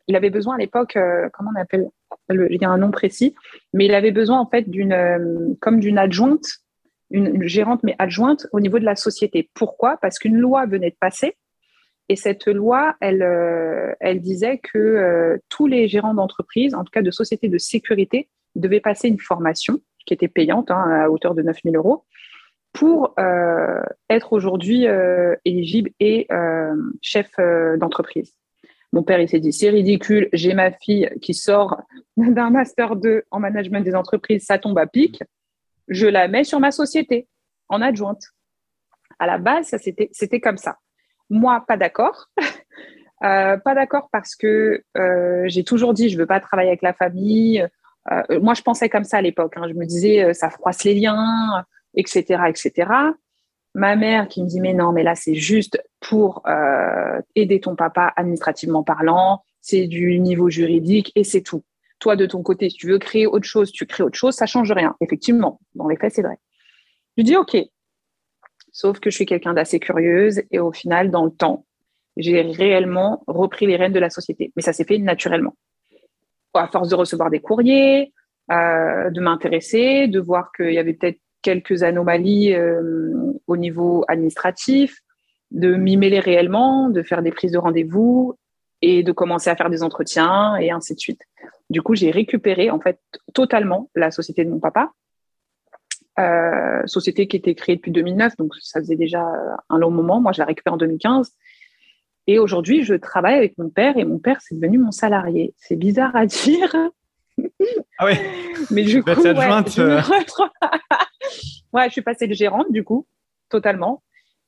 il avait besoin à l'époque, comment on appelle Il y a un nom précis, mais il avait besoin en fait d'une, comme d'une adjointe, une gérante mais adjointe au niveau de la société. Pourquoi? Parce qu'une loi venait de passer et cette loi, elle, euh, disait que euh, tous les gérants d'entreprise, en tout cas de sociétés de sécurité, devaient passer une formation qui était payante hein, à hauteur de 9 000 euros pour euh, être aujourd'hui éligible et chef d'entreprise. Mon père, il s'est dit, c'est ridicule, j'ai ma fille qui sort d'un master 2 en management des entreprises, ça tombe à pic, je la mets sur ma société en adjointe. À la base, c'était comme ça. Moi, pas d'accord. Euh, pas d'accord parce que euh, j'ai toujours dit je veux pas travailler avec la famille. Euh, moi, je pensais comme ça à l'époque. Hein. Je me disais ça froisse les liens, etc., etc. Ma mère qui me dit mais non, mais là c'est juste pour aider ton papa administrativement parlant. C'est du niveau juridique et c'est tout. Toi de ton côté, si tu veux créer autre chose, tu crées autre chose, ça change rien. Effectivement, dans les faits, c'est vrai. Je dis ok, Sauf que je suis quelqu'un d'assez curieuse et au final, dans le temps, j'ai réellement repris les rênes de la société. Mais ça s'est fait naturellement. À force de recevoir des courriers, euh, de m'intéresser, de voir qu'il y avait peut-être quelques anomalies euh, au niveau administratif, de m'y mêler réellement, de faire des prises de rendez-vous et de commencer à faire des entretiens et ainsi de suite. Du coup, j'ai récupéré en fait totalement la société de mon papa société qui était créée depuis 2009, donc ça faisait déjà un long moment. Moi, je l'ai récupérée en 2015. Et aujourd'hui, je travaille avec mon père et mon père, c'est devenu mon salarié. C'est bizarre à dire. Ah oui Mais du coup, ouais, je, ouais, je suis passée de gérante, du coup, totalement.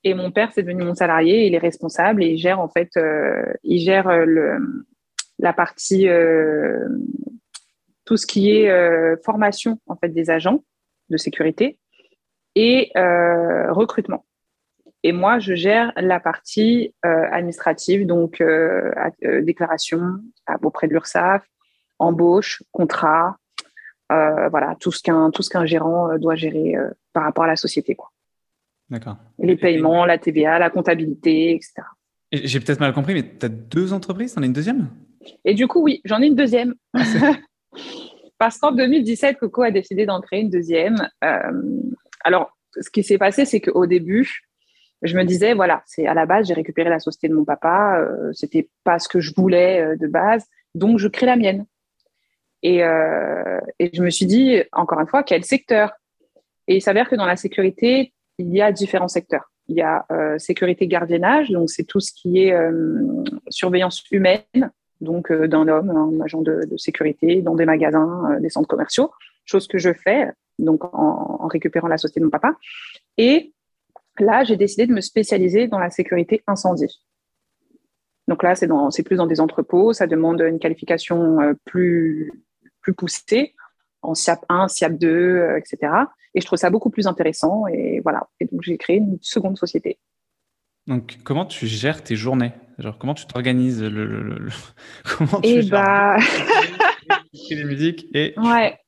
Et mon père, c'est devenu mon salarié, il est responsable et il gère en fait, euh, il gère euh, le, la partie, euh, tout ce qui est formation en fait des agents de sécurité et recrutement. Et moi, je gère la partie euh, administrative, donc euh, euh, déclaration auprès de l'URSSAF, embauche, contrat, voilà, tout ce qu'un tout ce qu'un gérant doit gérer par rapport à la société, quoi. D'accord. Les paiements, la TVA, la comptabilité, etc. J'ai peut-être mal compris, mais tu as deux entreprises, tu en as une deuxième? Et du coup, oui, j'en ai une deuxième. Ah, Parce qu'en 2017, Coco a décidé d'en créer une deuxième. alors, ce qui s'est passé, c'est qu'au début, je me disais, voilà, c'est à la base, j'ai récupéré la société de mon papa, euh, c'était pas ce que je voulais euh, de base, donc je crée la mienne. Et, euh, et, je me suis dit, encore une fois, quel secteur? Et il s'avère que dans la sécurité, il y a différents secteurs. Il y a euh, sécurité gardiennage, donc c'est tout ce qui est surveillance humaine, donc d'un homme, un agent de, de, sécurité, dans des magasins, des centres commerciaux, chose que je fais donc en, en récupérant la société de mon papa. Et Là, j'ai décidé de me spécialiser dans la sécurité incendie. Donc là, c'est plus dans des entrepôts, ça demande une qualification euh, plus, plus poussée en SIAP 1, SIAP 2, etc. Et je trouve ça beaucoup plus intéressant. Et voilà. Et donc, j'ai créé une seconde société. Donc, comment tu gères tes journées? Genre, comment tu t'organises le, Comment tu et eh gères bah... les musiques et ouais.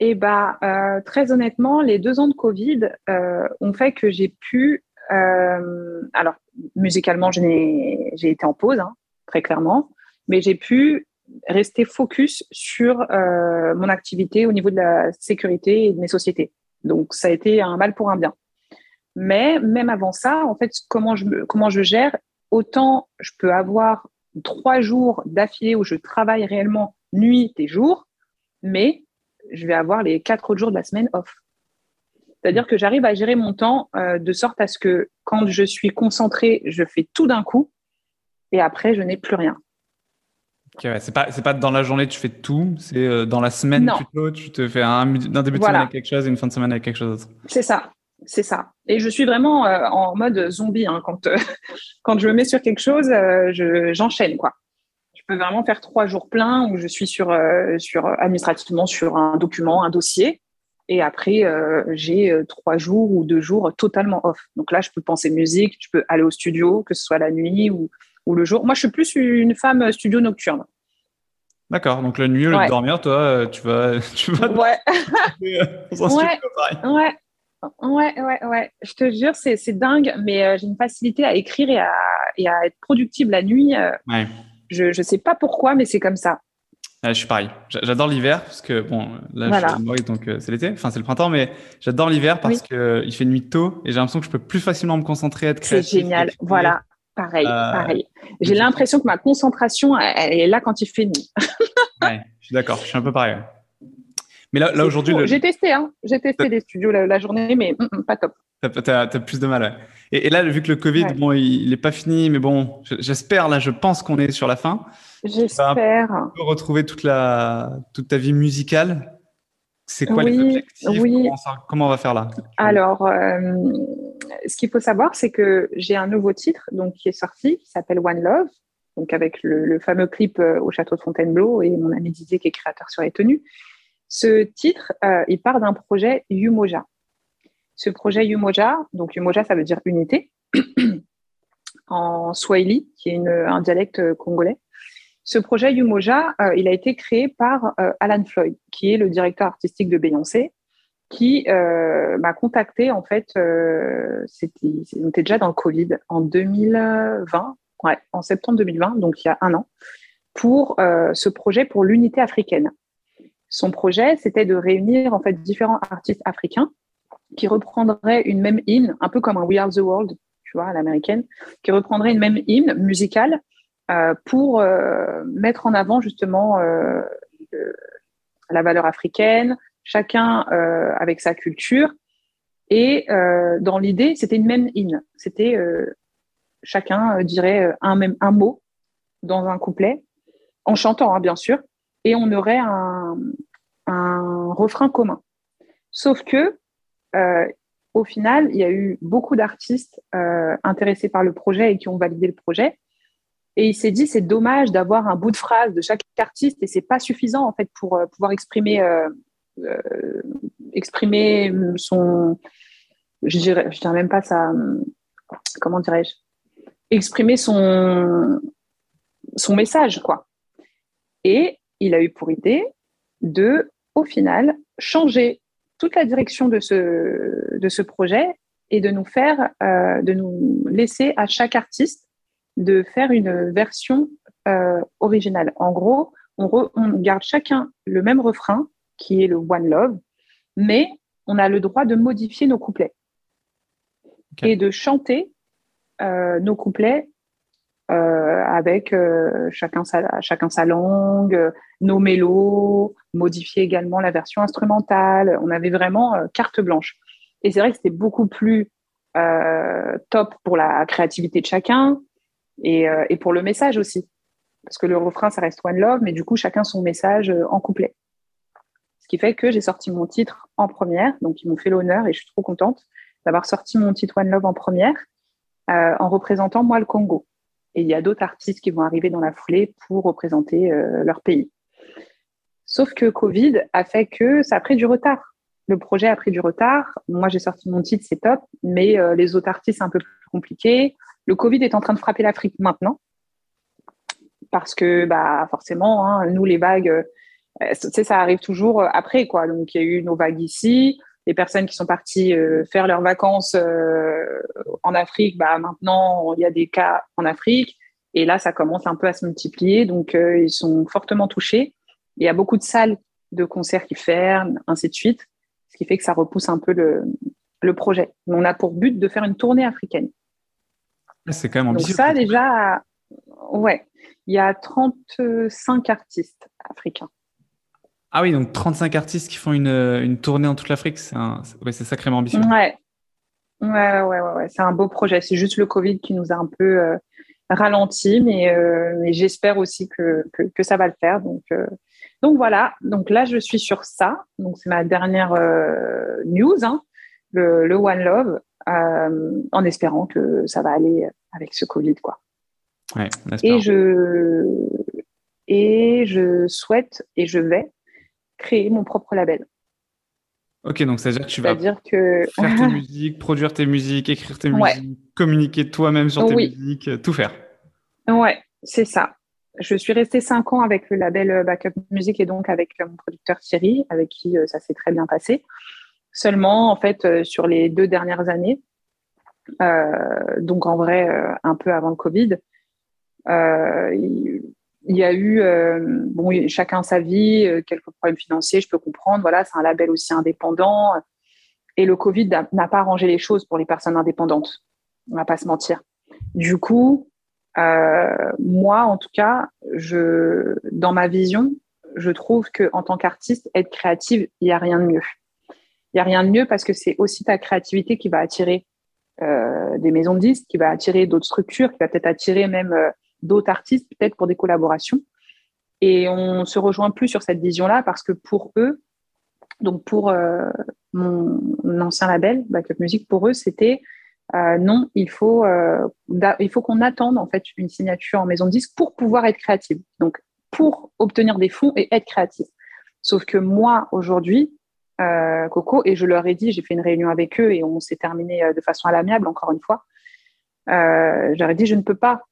Et bah, euh, très honnêtement, les deux ans de Covid euh, ont fait que j'ai pu. Euh, alors, musicalement, j'ai été en pause, hein, très clairement, mais j'ai pu rester focus sur euh, mon activité au niveau de la sécurité et de mes sociétés. Donc, ça a été un mal pour un bien. Mais même avant ça, en fait, comment je, comment je gère Autant je peux avoir trois jours d'affilée où je travaille réellement nuit et jour, mais je vais avoir les quatre autres jours de la semaine off. C'est-à-dire que j'arrive à gérer mon temps euh, de sorte à ce que quand je suis concentrée, je fais tout d'un coup et après, je n'ai plus rien. Okay, ouais. C'est pas, pas dans la journée, tu fais tout, c'est euh, dans la semaine plutôt, tu te fais un, début de semaine avec quelque chose et une fin de semaine avec quelque chose d'autre. C'est ça, c'est ça. Et je suis vraiment euh, en mode zombie. Hein, quand, quand je me mets sur quelque chose, j'enchaîne. quoi peux vraiment faire trois jours pleins où je suis sur, euh, sur administrativement sur un document, un dossier. Et après, euh, j'ai euh, trois jours ou deux jours totalement off. Donc là, je peux penser musique, je peux aller au studio, que ce soit la nuit ou, ou le jour. Moi, je suis plus une femme studio nocturne. D'accord. Donc la nuit, le dormir, toi, tu vas, tu vas. Ouais. ouais. ouais. Ouais, ouais, ouais. Je te jure, c'est dingue, mais j'ai une facilité à écrire et à, et à, être productive la nuit. ouais. Je ne sais pas pourquoi, mais c'est comme ça. je suis pareil. J'adore l'hiver parce que, bon, là, je suis donc euh, c'est l'été, enfin, c'est le printemps, mais j'adore l'hiver parce que il fait nuit tôt et j'ai l'impression que je peux plus facilement me concentrer, être créatif. C'est génial. Voilà. Pareil, euh, pareil. J'ai l'impression que ma concentration, elle, est là quand il fait nuit. ouais, je suis d'accord. Je suis un peu pareil. Mais là, là aujourd'hui. Le... J'ai testé, hein. J'ai testé des studios la, journée, mais mm, mm, pas top. T'as as, plus de mal, ouais. Et, là, vu que le Covid, bon, il n'est pas fini, mais bon, j'espère, là, je pense qu'on est sur la fin. J'espère. Tu retrouver toute, la, toute ta vie musicale. C'est quoi les objectifs? oui. comment, on va faire là? Alors, euh, ce qu'il faut savoir, c'est que j'ai un nouveau titre donc, qui est sorti, qui s'appelle One Love, donc avec le, fameux clip euh, au château de Fontainebleau et mon ami Didier qui est créateur sur les tenues. Ce titre, euh, il part d'un projet Yumoja. Ce projet Yumoja, donc Yumoja, ça veut dire unité, en Swahili, qui est un dialecte congolais. Ce projet Yumoja, euh, il a été créé par euh, Alan Floyd, qui est le directeur artistique de Beyoncé, qui euh, m'a contacté en fait, c'était, on était déjà dans le Covid en 2020, ouais, en septembre 2020, donc il y a un an, pour ce projet pour l'unité africaine. Son projet, c'était de réunir en fait différents artistes africains qui reprendrait une même hymne, un peu comme un We Are the World, tu vois, à l'américaine, qui reprendrait une même hymne musicale euh, pour euh, mettre en avant justement euh, la valeur africaine, chacun avec sa culture. Et dans l'idée, c'était une même in. C'était chacun dirait un, même, un mot dans un couplet, en chantant, hein, bien sûr, et on aurait un, un refrain commun. Sauf que, euh, au final, il y a eu beaucoup d'artistes euh, intéressés par le projet et qui ont validé le projet. Et il s'est dit, c'est dommage d'avoir un bout de phrase de chaque artiste et c'est pas suffisant en fait pour euh, pouvoir exprimer, exprimer son, je dirais, je dirais même pas ça, comment dirais-je, exprimer son, son message quoi. Et il a eu pour idée de, au final, changer toute la direction de ce, de ce projet et de nous faire, euh, de nous laisser à chaque artiste de faire une version euh, originale. En gros, on, garde chacun le même refrain, qui est le One Love, mais on a le droit de modifier nos couplets et de chanter euh, nos couplets euh, avec euh, chacun, sa, chacun sa langue, euh, nos mélos, modifier également la version instrumentale. On avait vraiment carte blanche. Et c'est vrai que c'était beaucoup plus top pour la créativité de chacun et, et, pour le message aussi. Parce que le refrain, ça reste One Love, mais du coup, chacun son message en couplet. Ce qui fait que j'ai sorti mon titre en première, donc ils m'ont fait l'honneur et je suis trop contente d'avoir sorti mon titre One Love en première en représentant moi le Congo. Et il y a d'autres artistes qui vont arriver dans la foulée pour représenter euh, leur pays. Sauf que Covid a fait que ça a pris du retard. Le projet a pris du retard. Moi, j'ai sorti mon titre, c'est top, mais euh, les autres artistes, c'est un peu plus compliqué. Le Covid est en train de frapper l'Afrique maintenant. Parce que, bah, forcément, hein, nous, les vagues, euh, ça arrive toujours après, quoi. Donc, il y a eu nos vagues ici les personnes qui sont parties euh, faire leurs vacances euh, en Afrique, bah, maintenant, il y a des cas en Afrique. Et là, ça commence un peu à se multiplier. Donc, euh, ils sont fortement touchés. Il y a beaucoup de salles de concerts qui ferment, ainsi de suite. Ce qui fait que ça repousse un peu le, le projet. Mais on a pour but de faire une tournée africaine. Ah, c'est quand même ambitieux. Donc ça, déjà, ouais, il y a 35 artistes africains. Ah oui, donc 35 artistes qui font une, une tournée en toute l'Afrique, c'est ouais, sacrément ambitieux. Ouais. Ouais, ouais, ouais, c'est un beau projet. C'est juste le Covid qui nous a un peu euh, ralenti, mais, euh, mais j'espère aussi que, que, que, ça va le faire. Donc, euh, donc voilà, donc là, je suis sur ça. Donc c'est ma dernière news, hein, le, le, One Love, en espérant que ça va aller avec ce Covid. Quoi. Ouais, et, je, et je souhaite et je vais créer mon propre label. Ok, donc c'est-à-dire que tu vas que... faire tes musiques, produire tes musiques, écrire tes musiques, communiquer toi-même sur tes musiques, euh, tout faire. Ouais, c'est ça. Je suis restée cinq ans avec le label euh, Backup Music et donc avec euh, mon producteur Thierry, avec qui ça s'est très bien passé. Seulement, en fait, sur les deux dernières années, donc en vrai, un peu avant le Covid, il y a eu, euh, bon, chacun sa vie, euh, quelques problèmes financiers, je peux comprendre. Voilà, c'est un label aussi indépendant. Et le Covid n'a pas arrangé les choses pour les personnes indépendantes. On va pas se mentir. Du coup, euh, moi, en tout cas, je, dans ma vision, je trouve que en tant qu'artiste, être créative, il n'y a rien de mieux. Il n'y a rien de mieux parce que c'est aussi ta créativité qui va attirer des maisons de disques, qui va attirer d'autres structures, qui va peut-être attirer même d'autres artistes, peut-être pour des collaborations. Et on se rejoint plus sur cette vision-là parce que pour eux, donc pour euh, mon ancien label, Backup Music, pour eux, c'était euh, non, il faut, euh, faut qu'on attende en fait une signature en maison de disque pour pouvoir être créative. Donc pour obtenir des fonds et être créatif. Sauf que moi aujourd'hui, Coco, et je leur ai dit, j'ai fait une réunion avec eux et on s'est terminé de façon à l'amiable encore une fois. je leur ai dit, je ne peux pas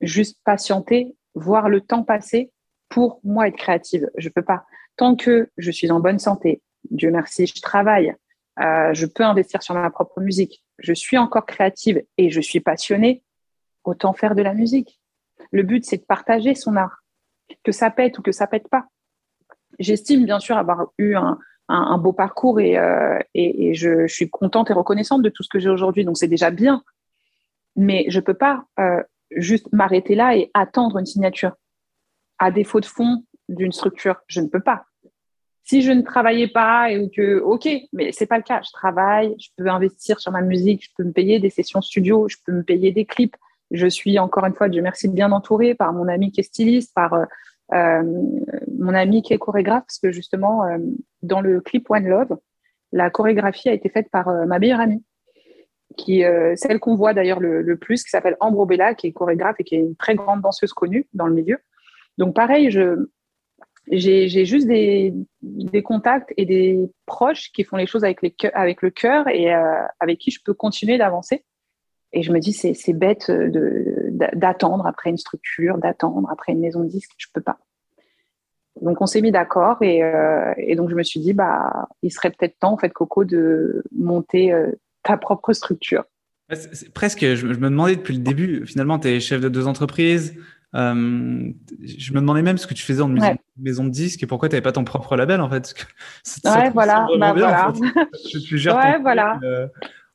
juste patienter, voir le temps passer pour moi être créative. Je peux pas. Tant que je suis en bonne santé, Dieu merci, je travaille, euh, je peux investir sur ma propre musique, je suis encore créative et je suis passionnée, autant faire de la musique. Le but, c'est de partager son art, que ça pète ou que ça pète pas. J'estime bien sûr avoir eu un, beau parcours et, euh, je, suis contente et reconnaissante de tout ce que j'ai aujourd'hui, donc c'est déjà bien. Mais je peux pas euh, juste m'arrêter là et attendre une signature. À défaut de fond d'une structure, je ne peux pas. si je ne travaillais pas et que, ok, mais c'est pas le cas. Je travaille, je peux investir sur ma musique, je peux me payer des sessions studio, je peux me payer des clips. Je suis encore une fois, Dieu merci, bien entourée par mon ami qui est styliste, par euh, euh, mon ami qui est chorégraphe, parce que justement, euh, dans le clip One Love, la chorégraphie a été faite par ma meilleure amie, qui celle qu'on voit d'ailleurs le, plus, qui s'appelle Ambro Bella, qui est chorégraphe et qui est une très grande danseuse connue dans le milieu. Donc pareil, je, j'ai juste des, des, contacts et des proches qui font les choses avec, les, avec le cœur et euh, avec qui je peux continuer d'avancer. Et je me dis, c'est bête d'attendre après une structure, d'attendre après une maison de disque, je peux pas. Donc on s'est mis d'accord et, euh, et, donc je me suis dit, bah, il serait peut-être temps, en fait, Coco, de monter euh, ta propre structure. Presque, je, me demandais depuis le début, finalement, tu es chef de deux entreprises, euh, je me demandais même ce que tu faisais en maison, de disque et pourquoi tu n'avais pas ton propre label en fait. ouais, voilà. Bah, voilà. Tu, gères ouais, voilà. Euh,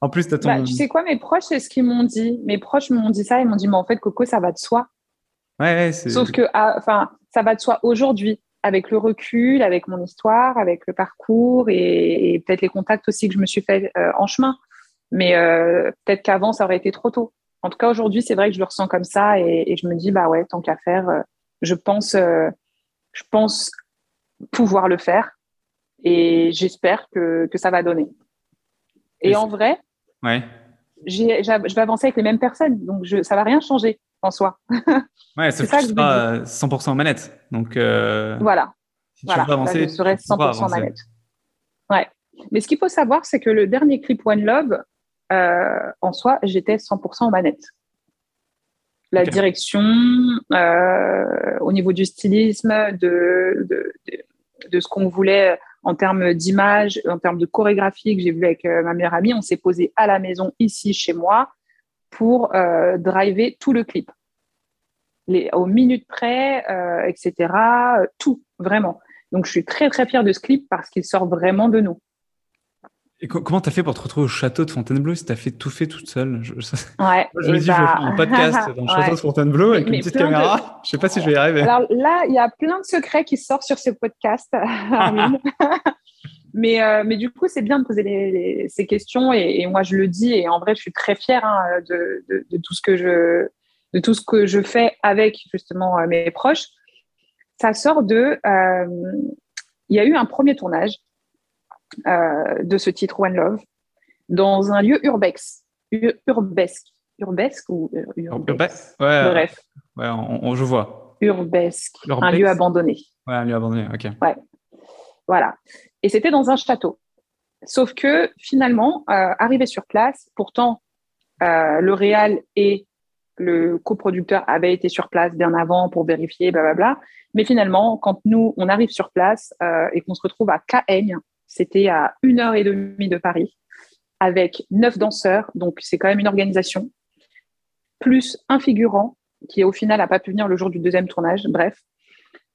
en plus, as ton... Bah, tu sais quoi, mes proches, c'est ce qu'ils m'ont dit. Mes proches m'ont dit ça. Ils m'ont dit, mais en fait, Coco, ça va de soi. Ouais, Sauf que, ah, enfin, ça va de soi aujourd'hui, avec le recul, avec mon histoire, avec le parcours et, peut-être les contacts aussi que je me suis fait euh, en chemin. Mais peut-être qu'avant, ça aurait été trop tôt en tout cas, aujourd'hui, c'est vrai que je le ressens comme ça et, je me dis, bah ouais, tant qu'à faire, euh, je pense, euh, je pense pouvoir le faire et j'espère que, ça va donner. Et, en vrai, ouais. je vais avancer avec les mêmes personnes, donc je, ça va rien changer en soi. Ouais, c'est ça que seras 100% manette. Donc, euh, voilà. Si tu veux avancer, je serai 100% manette. Ouais. Mais ce qu'il faut savoir, c'est que le dernier clip One Love, euh, en soi, j'étais 100% en manette. La direction, euh, au niveau du stylisme, de, de, ce qu'on voulait en termes d'image, en termes de chorégraphie que j'ai vu avec euh, ma meilleure amie, on s'est posé à la maison ici chez moi pour driver tout le clip. Les, aux minutes près, etc. tout, vraiment. Donc, je suis très, très fière de ce clip parce qu'il sort vraiment de nous. Et comment t'as fait pour te retrouver au château de Fontainebleau si t'as fait tout fait toute seule? Je, Ouais, je me dis, je vais faire un podcast dans le château de Fontainebleau avec une petite caméra. Je sais pas si je vais y arriver. Alors là, il y a plein de secrets qui sortent sur ce podcast, mais, euh, mais du coup, c'est bien de poser ces questions et, moi, je le dis et en vrai, je suis très fière hein, de, de, tout ce que je, de tout ce que je fais avec justement euh, mes proches. Ça sort de. Euh, il y a eu un premier tournage de ce titre One Love dans un lieu urbex, urbesque, urbesque ou euh, urbex? Ouais, Bref. Ouais, on, je vois. Urbesque, un lieu abandonné. Ouais, un lieu abandonné, ok. Ouais. Voilà. Et c'était dans un château. Sauf que finalement, euh, arrivé sur place, pourtant, le réal et le coproducteur avaient été sur place bien avant pour vérifier, blablabla. Mais finalement, quand nous, on arrive sur place et qu'on se retrouve à Caen, c'était à une heure et demie de Paris, avec neuf danseurs, donc c'est quand même une organisation, plus un figurant qui au final n'a pas pu venir le jour du deuxième tournage. Bref,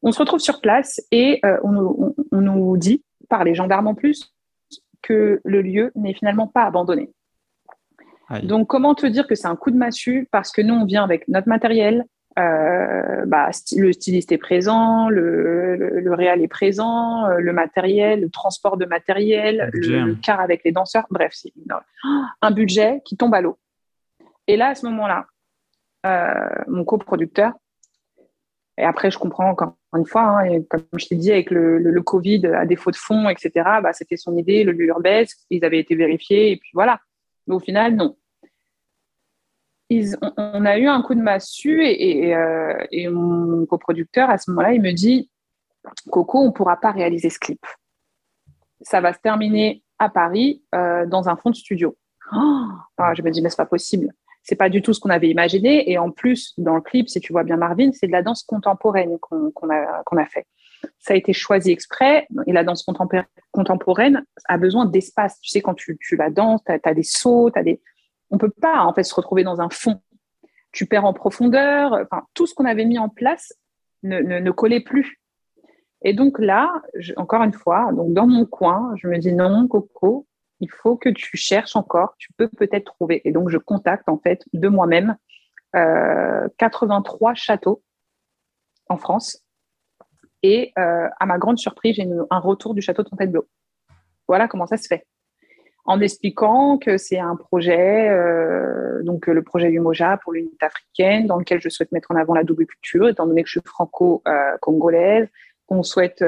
on se retrouve sur place et euh, on, nous dit, par les gendarmes en plus, que le lieu n'est finalement pas abandonné. Donc, comment te dire que c'est un coup de massue? Parce que nous, on vient avec notre matériel, euh, bah, le styliste est présent, le, le, réal est présent, euh, le matériel, le transport de matériel, le, car avec les danseurs, bref, c'est un budget qui tombe à l'eau. Et là, à ce moment-là, euh, mon coproducteur, et après, je comprends encore une fois, hein, et comme je t'ai dit, avec le, Covid, à défaut de fonds, etc., bah, c'était son idée, le lieu ils avaient été vérifiés, et puis voilà. Mais au final, non on, a eu un coup de massue et, euh, mon coproducteur, à ce moment-là, il me dit Coco, on ne pourra pas réaliser ce clip. Ça va se terminer à Paris euh, dans un fond de studio. Oh ah, je me dis, mais c'est pas possible. C'est pas du tout ce qu'on avait imaginé. Et en plus, dans le clip, si tu vois bien Marvin, c'est de la danse contemporaine qu'on a, qu'on a fait. Ça a été choisi exprès. Et la danse contemporaine a besoin d'espace. Tu sais, quand tu, tu la danses, tu as, des sauts, tu as des on peut pas en fait se retrouver dans un fond. Tu perds en profondeur. Tout ce qu'on avait mis en place ne, ne, collait plus. Et donc là, encore une fois, dans mon coin, je me dis non, Coco, il faut que tu cherches encore. Tu peux peut-être trouver. Et donc je contacte en fait de moi-même euh, 83 châteaux en France Et à ma grande surprise, j'ai un retour du château de Fontainebleau. Voilà comment ça se fait. En expliquant que c'est un projet, donc le projet du Moja pour l'unité africaine, dans lequel je souhaite mettre en avant la double culture, étant donné que je suis franco-congolaise, qu'on souhaite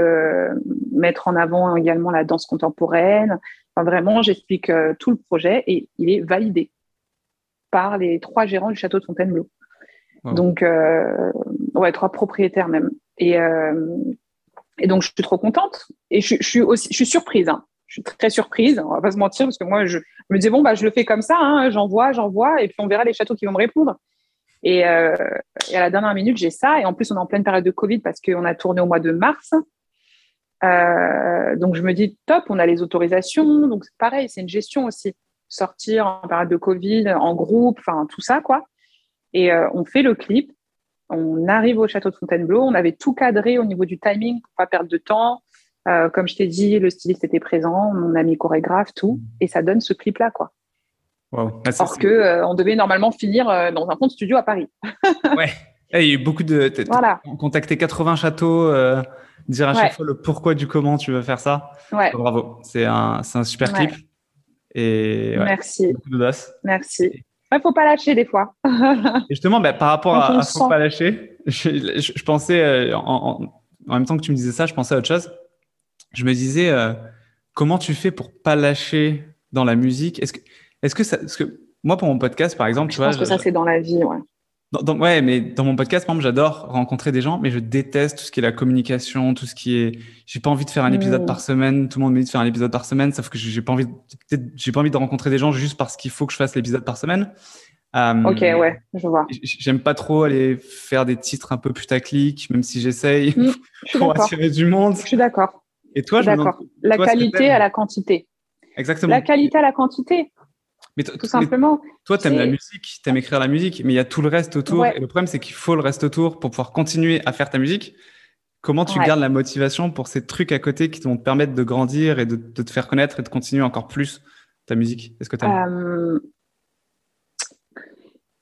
mettre en avant également la danse contemporaine. Enfin, vraiment, j'explique tout le projet et il est validé par les trois gérants du château de Fontainebleau. Donc, euh, ouais, trois propriétaires même. Et, euh, et donc, je suis trop contente. Et je, je, suis aussi, je suis surprise. Hein. Je suis très surprise. On va pas se mentir parce que moi, je, me disais bon, bah, je le fais comme ça. Hein, j'envoie, j'envoie, et puis on verra les châteaux qui vont me répondre. Et, euh, et à la dernière minute, j'ai ça. Et en plus, on est en pleine période de Covid parce qu'on a tourné au mois de mars. Euh, donc, je me dis top, on a les autorisations. Donc, c'est pareil, c'est une gestion aussi sortir en période de Covid, en groupe, enfin tout ça, quoi. Et euh, on fait le clip, on arrive au château de Fontainebleau, on avait tout cadré au niveau du timing pour pas perdre de temps. Euh, comme je t'ai dit, le styliste était présent, mon ami chorégraphe, tout, et ça donne ce clip-là, quoi. Wow. Ah, Parce que euh, on devait normalement finir dans un compte studio à Paris. ouais. Eh, il y a eu beaucoup de. Voilà. Contacter 80 châteaux, dire à chaque fois le pourquoi du comment tu veux faire ça. Ouais. Bravo. C'est un, un super clip. Et Merci. Merci. Il faut pas lâcher des fois. justement, bah, par rapport à, à faut pas lâcher, je, pensais, euh, en, même temps que tu me disais ça, je pensais à autre chose. Je me disais, euh, comment tu fais pour pas lâcher dans la musique? Est-ce que, est-ce que ça, que moi pour mon podcast, par exemple, je tu vois, pense que ça c'est dans la vie, ouais. Dans, ouais, mais dans mon podcast, par exemple, j'adore rencontrer des gens, mais je déteste tout ce qui est la communication, tout ce qui est. J'ai pas envie de faire un épisode mm. par semaine. Tout le monde me dit de faire un épisode par semaine, sauf que j'ai pas envie. Peut-être j'ai pas envie de rencontrer des gens juste parce qu'il faut que je fasse l'épisode par semaine. Euh, ok, ouais, je vois. J'aime pas trop aller faire des titres un peu putaclic, même si j'essaye mm, pour attirer du monde. Je suis d'accord. Et toi, je d'accord. La qualité à la quantité. Exactement. La qualité à la quantité. Mais tout simplement. toi, tu aimes la musique, tu aimes écrire la musique, mais il y a tout le reste autour. Et le problème, c'est qu'il faut le reste autour pour pouvoir continuer à faire ta musique. Comment tu gardes la motivation pour ces trucs à côté qui vont te permettre de grandir et de, te faire connaître et de continuer encore plus ta musique? Est-ce que tu euh...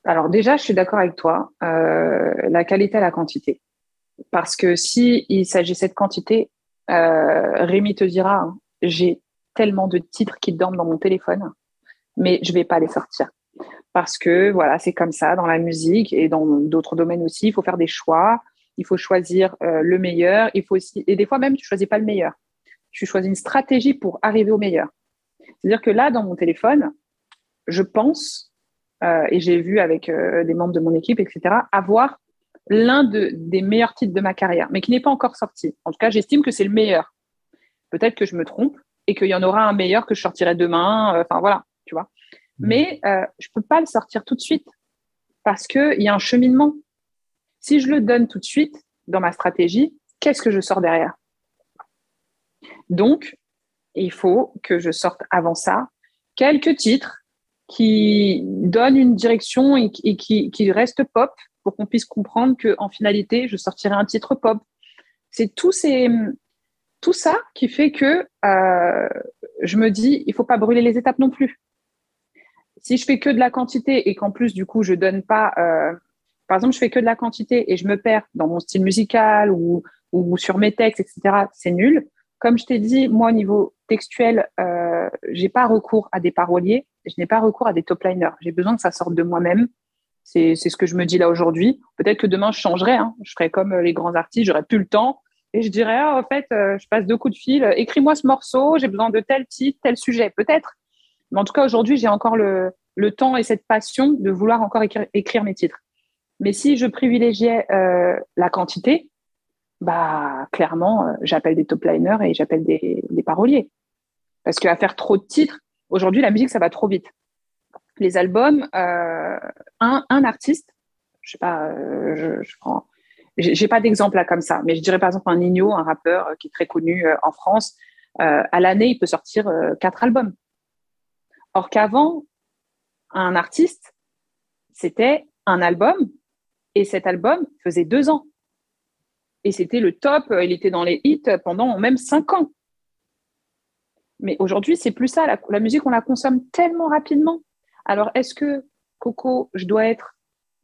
Alors déjà, je suis d'accord avec toi. Euh, la qualité à la quantité. Parce que si il s'agissait de quantité, euh, Rémi te dira, hein, j'ai tellement de titres qui dorment dans mon téléphone mais je vais pas les sortir parce que voilà, c'est comme ça dans la musique et dans d'autres domaines aussi. Il faut faire des choix. Il faut choisir euh, le meilleur. Il faut aussi et des fois même tu choisis pas le meilleur. Tu choisis une stratégie pour arriver au meilleur. C'est-à-dire que là, dans mon téléphone, je pense euh, et j'ai vu avec des membres de mon équipe, etc., avoir l'un de, des meilleurs titres de ma carrière, mais qui n'est pas encore sorti. En tout cas, j'estime que c'est le meilleur. Peut-être que je me trompe et qu'il y en aura un meilleur que je sortirai demain. Enfin voilà tu vois. Mm. Mais euh, je peux pas le sortir tout de suite parce qu'il y a un cheminement. Si je le donne tout de suite dans ma stratégie, qu'est-ce que je sors derrière? Donc, il faut que je sorte avant ça quelques titres qui donnent une direction et, qui, qui restent pop pour qu'on puisse comprendre qu'en finalité, je sortirai un titre pop. C'est tout ça qui fait que euh, je me dis, il faut pas brûler les étapes non plus si je fais que de la quantité et qu'en plus, du coup, je donne pas, euh, par exemple, je fais que de la quantité et je me perds dans mon style musical ou, ou sur mes textes, etc., c'est nul. Comme je t'ai dit, moi, au niveau textuel, euh, j'ai pas recours à des paroliers, je n'ai pas recours à des top liners. J'ai besoin que ça sorte de moi-même. C'est ce que je me dis là aujourd'hui. Peut-être que demain, je changerai. Hein. Je ferai comme les grands artistes, j'aurai plus le temps. Et je dirais, ah, en fait, euh, je passe deux coups de fil, écris-moi ce morceau, j'ai besoin de tel titre, tel sujet. Peut-être. Mais en tout cas, aujourd'hui, j'ai encore le, temps et cette passion de vouloir encore écrire, mes titres. Mais si je privilégiais euh, la quantité, bah clairement, euh, j'appelle des top liners et j'appelle des, paroliers. Parce qu'à faire trop de titres, aujourd'hui, la musique, ça va trop vite. Les albums, euh, un, artiste, je sais pas, je, je prends, j'ai pas d'exemple là comme ça, mais je dirais par exemple un Nino, un rappeur qui est très connu en France, à l'année, il peut sortir quatre albums. Or qu'avant, un artiste, c'était un album et cet album faisait deux ans. Et c'était le top, il était dans les hits pendant même cinq ans. Mais aujourd'hui, c'est plus ça. La, musique, on la consomme tellement rapidement. Alors, est-ce que, Coco, je dois être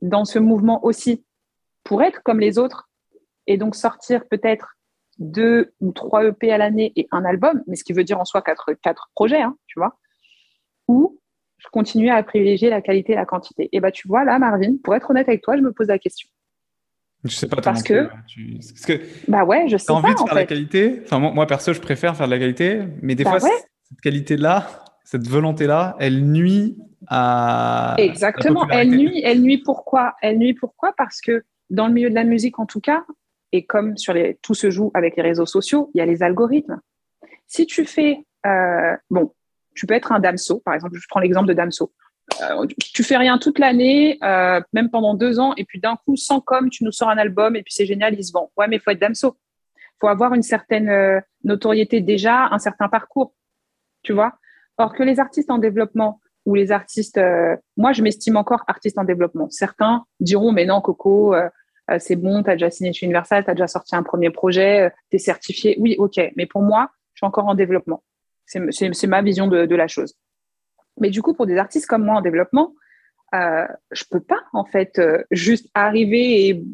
dans ce mouvement aussi pour être comme les autres et donc sortir peut-être deux ou trois EP à l'année et un album, mais ce qui veut dire en soi quatre, quatre projets, hein, tu vois, ou je continuais à privilégier la qualité et la quantité. Et bah, tu vois, là, Marvin, pour être honnête avec toi, je me pose la question. Je sais pas parce que, parce que bah ouais, je sais as envie de faire la qualité? Enfin, moi, perso, je préfère faire de la qualité, mais des bah fois, cette qualité-là, cette volonté-là, elle nuit à. Exactement. elle nuit. Elle nuit pourquoi? Elle nuit pourquoi? Parce que dans le milieu de la musique, en tout cas, et comme sur les, tout se joue avec les réseaux sociaux, il y a les algorithmes. Si tu fais, euh, bon, tu peux être un Damso, par exemple, je prends l'exemple de Damso. Euh, tu fais rien toute l'année, euh, même pendant deux ans, et puis d'un coup, sans com, tu nous sors un album, et puis c'est génial, il se vend. Ouais, mais il faut être Damso. Il faut avoir une certaine notoriété déjà, un certain parcours, tu vois? Or que les artistes en développement ou les artistes, moi, je m'estime encore artiste en développement. Certains diront, mais non, Coco, c'est bon, tu as déjà signé chez Universal, tu as déjà sorti un premier projet, tu es certifié. Oui, ok, mais pour moi, je suis encore en développement. C'est ma vision de, la chose. Mais du coup, pour des artistes comme moi en développement, euh, je peux pas en fait euh, juste arriver et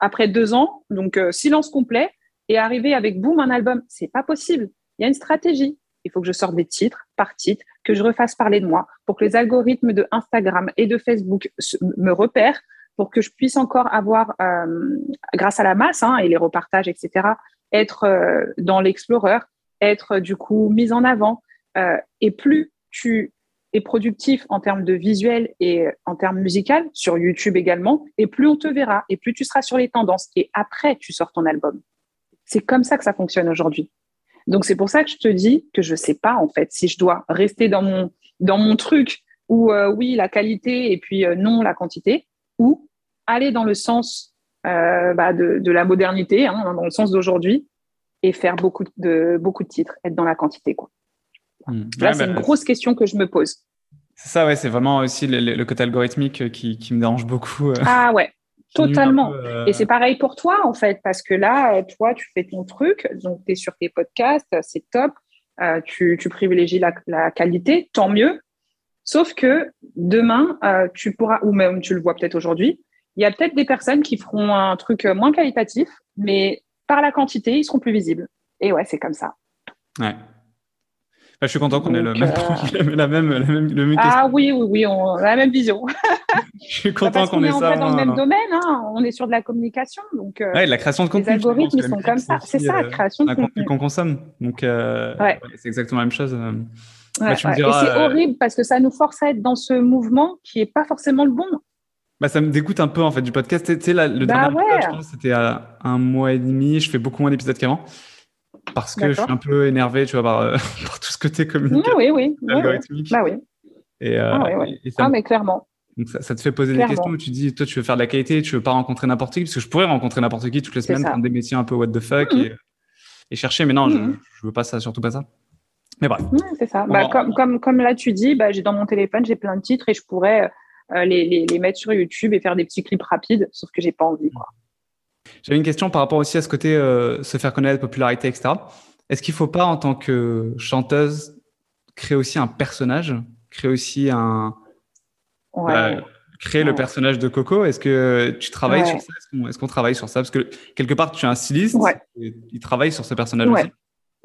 après deux ans, donc euh, silence complet, et arriver avec boum un album. C'est pas possible. Il y a une stratégie. Il faut que je sorte des titres par titre, que je refasse parler de moi, pour que les algorithmes de Instagram et de Facebook me repèrent, pour que je puisse encore avoir, euh, grâce à la masse hein, et les repartages, etc., être dans l'Explorer, être du coup mise en avant. Euh, et plus tu es productif en termes de visuel et en termes musical, sur YouTube également, et plus on te verra, et plus tu seras sur les tendances. Et après, tu sors ton album. C'est comme ça que ça fonctionne aujourd'hui. Donc c'est pour ça que je te dis que je sais pas en fait si je dois rester dans mon dans mon truc où euh, oui la qualité et puis euh, non la quantité, ou aller dans le sens bah, de, de, la modernité, hein, dans le sens d'aujourd'hui, et faire beaucoup de, beaucoup de titres, être dans la quantité. Quoi. Hmm. Là, c'est une bah, grosse question que je me pose. C'est ça, ouais, c'est vraiment aussi le, côté algorithmique qui, qui, me dérange beaucoup. Euh. Ah ouais, totalement. Euh, et c'est pareil pour toi, en fait, parce que là, toi, tu fais ton truc, donc tu es sur tes podcasts, c'est top, euh, tu, tu, privilégies la, la, qualité, tant mieux. Sauf que demain, tu pourras, ou même tu le vois peut-être aujourd'hui, il y a peut-être des personnes qui feront un truc moins qualitatif, mais par la quantité, ils seront plus visibles. Et ouais, c'est comme ça. Ouais. Bah, je suis content qu'on ait le même, euh, la même, la même, le même Ah oui, oui, oui, on a la même vision. je suis bah, content qu'on ait ça. On est dans le même domaine, hein. on est sur de la communication. Donc, euh, ouais, la création de contenu. Les algorithmes, ils sont comme ça. C'est ça, la euh, création de contenu. qu'on consomme. Donc, c'est exactement la même chose. Bah, et c'est horrible parce que ça nous force à être dans ce mouvement qui n'est pas forcément le bon. Bah, ça me dégoûte un peu en fait du podcast. Tu sais, le bah dernier épisode, je pense, c'était à un mois et demi. Je fais beaucoup moins d'épisodes qu'avant parce que je suis un peu énervé, tu vois, par, euh, par tout ce côté communicatif. Oui, oui, oui. Bah oui. Et, euh, ah, oui, ah, mais clairement. Donc ça, ça, te fait poser des questions où tu dis, toi, tu veux faire de la qualité, tu veux pas rencontrer n'importe qui, parce que je pourrais rencontrer n'importe qui toutes les semaines, prendre des métiers un peu what the fuck mhm. et, et, chercher, mais non, je, mhm. je veux pas ça, surtout pas ça. Mais bref. c'est ça. Bah, comme, comme, comme là, tu dis, bah, j'ai dans mon téléphone, j'ai plein de titres et je pourrais euh, les, les, mettre sur YouTube et faire des petits clips rapides, sauf que j'ai pas envie. J'avais une question par rapport aussi à ce côté euh, se faire connaître, popularité, etc. Est-ce qu'il ne faut pas, en tant que chanteuse, créer aussi un personnage, créer aussi un. Ouais. créer le personnage de Coco? Est-ce que tu travailles sur ça? Est-ce qu'on travaille sur ça? Parce que quelque part, tu es un styliste, et il travaille sur ce personnage aussi.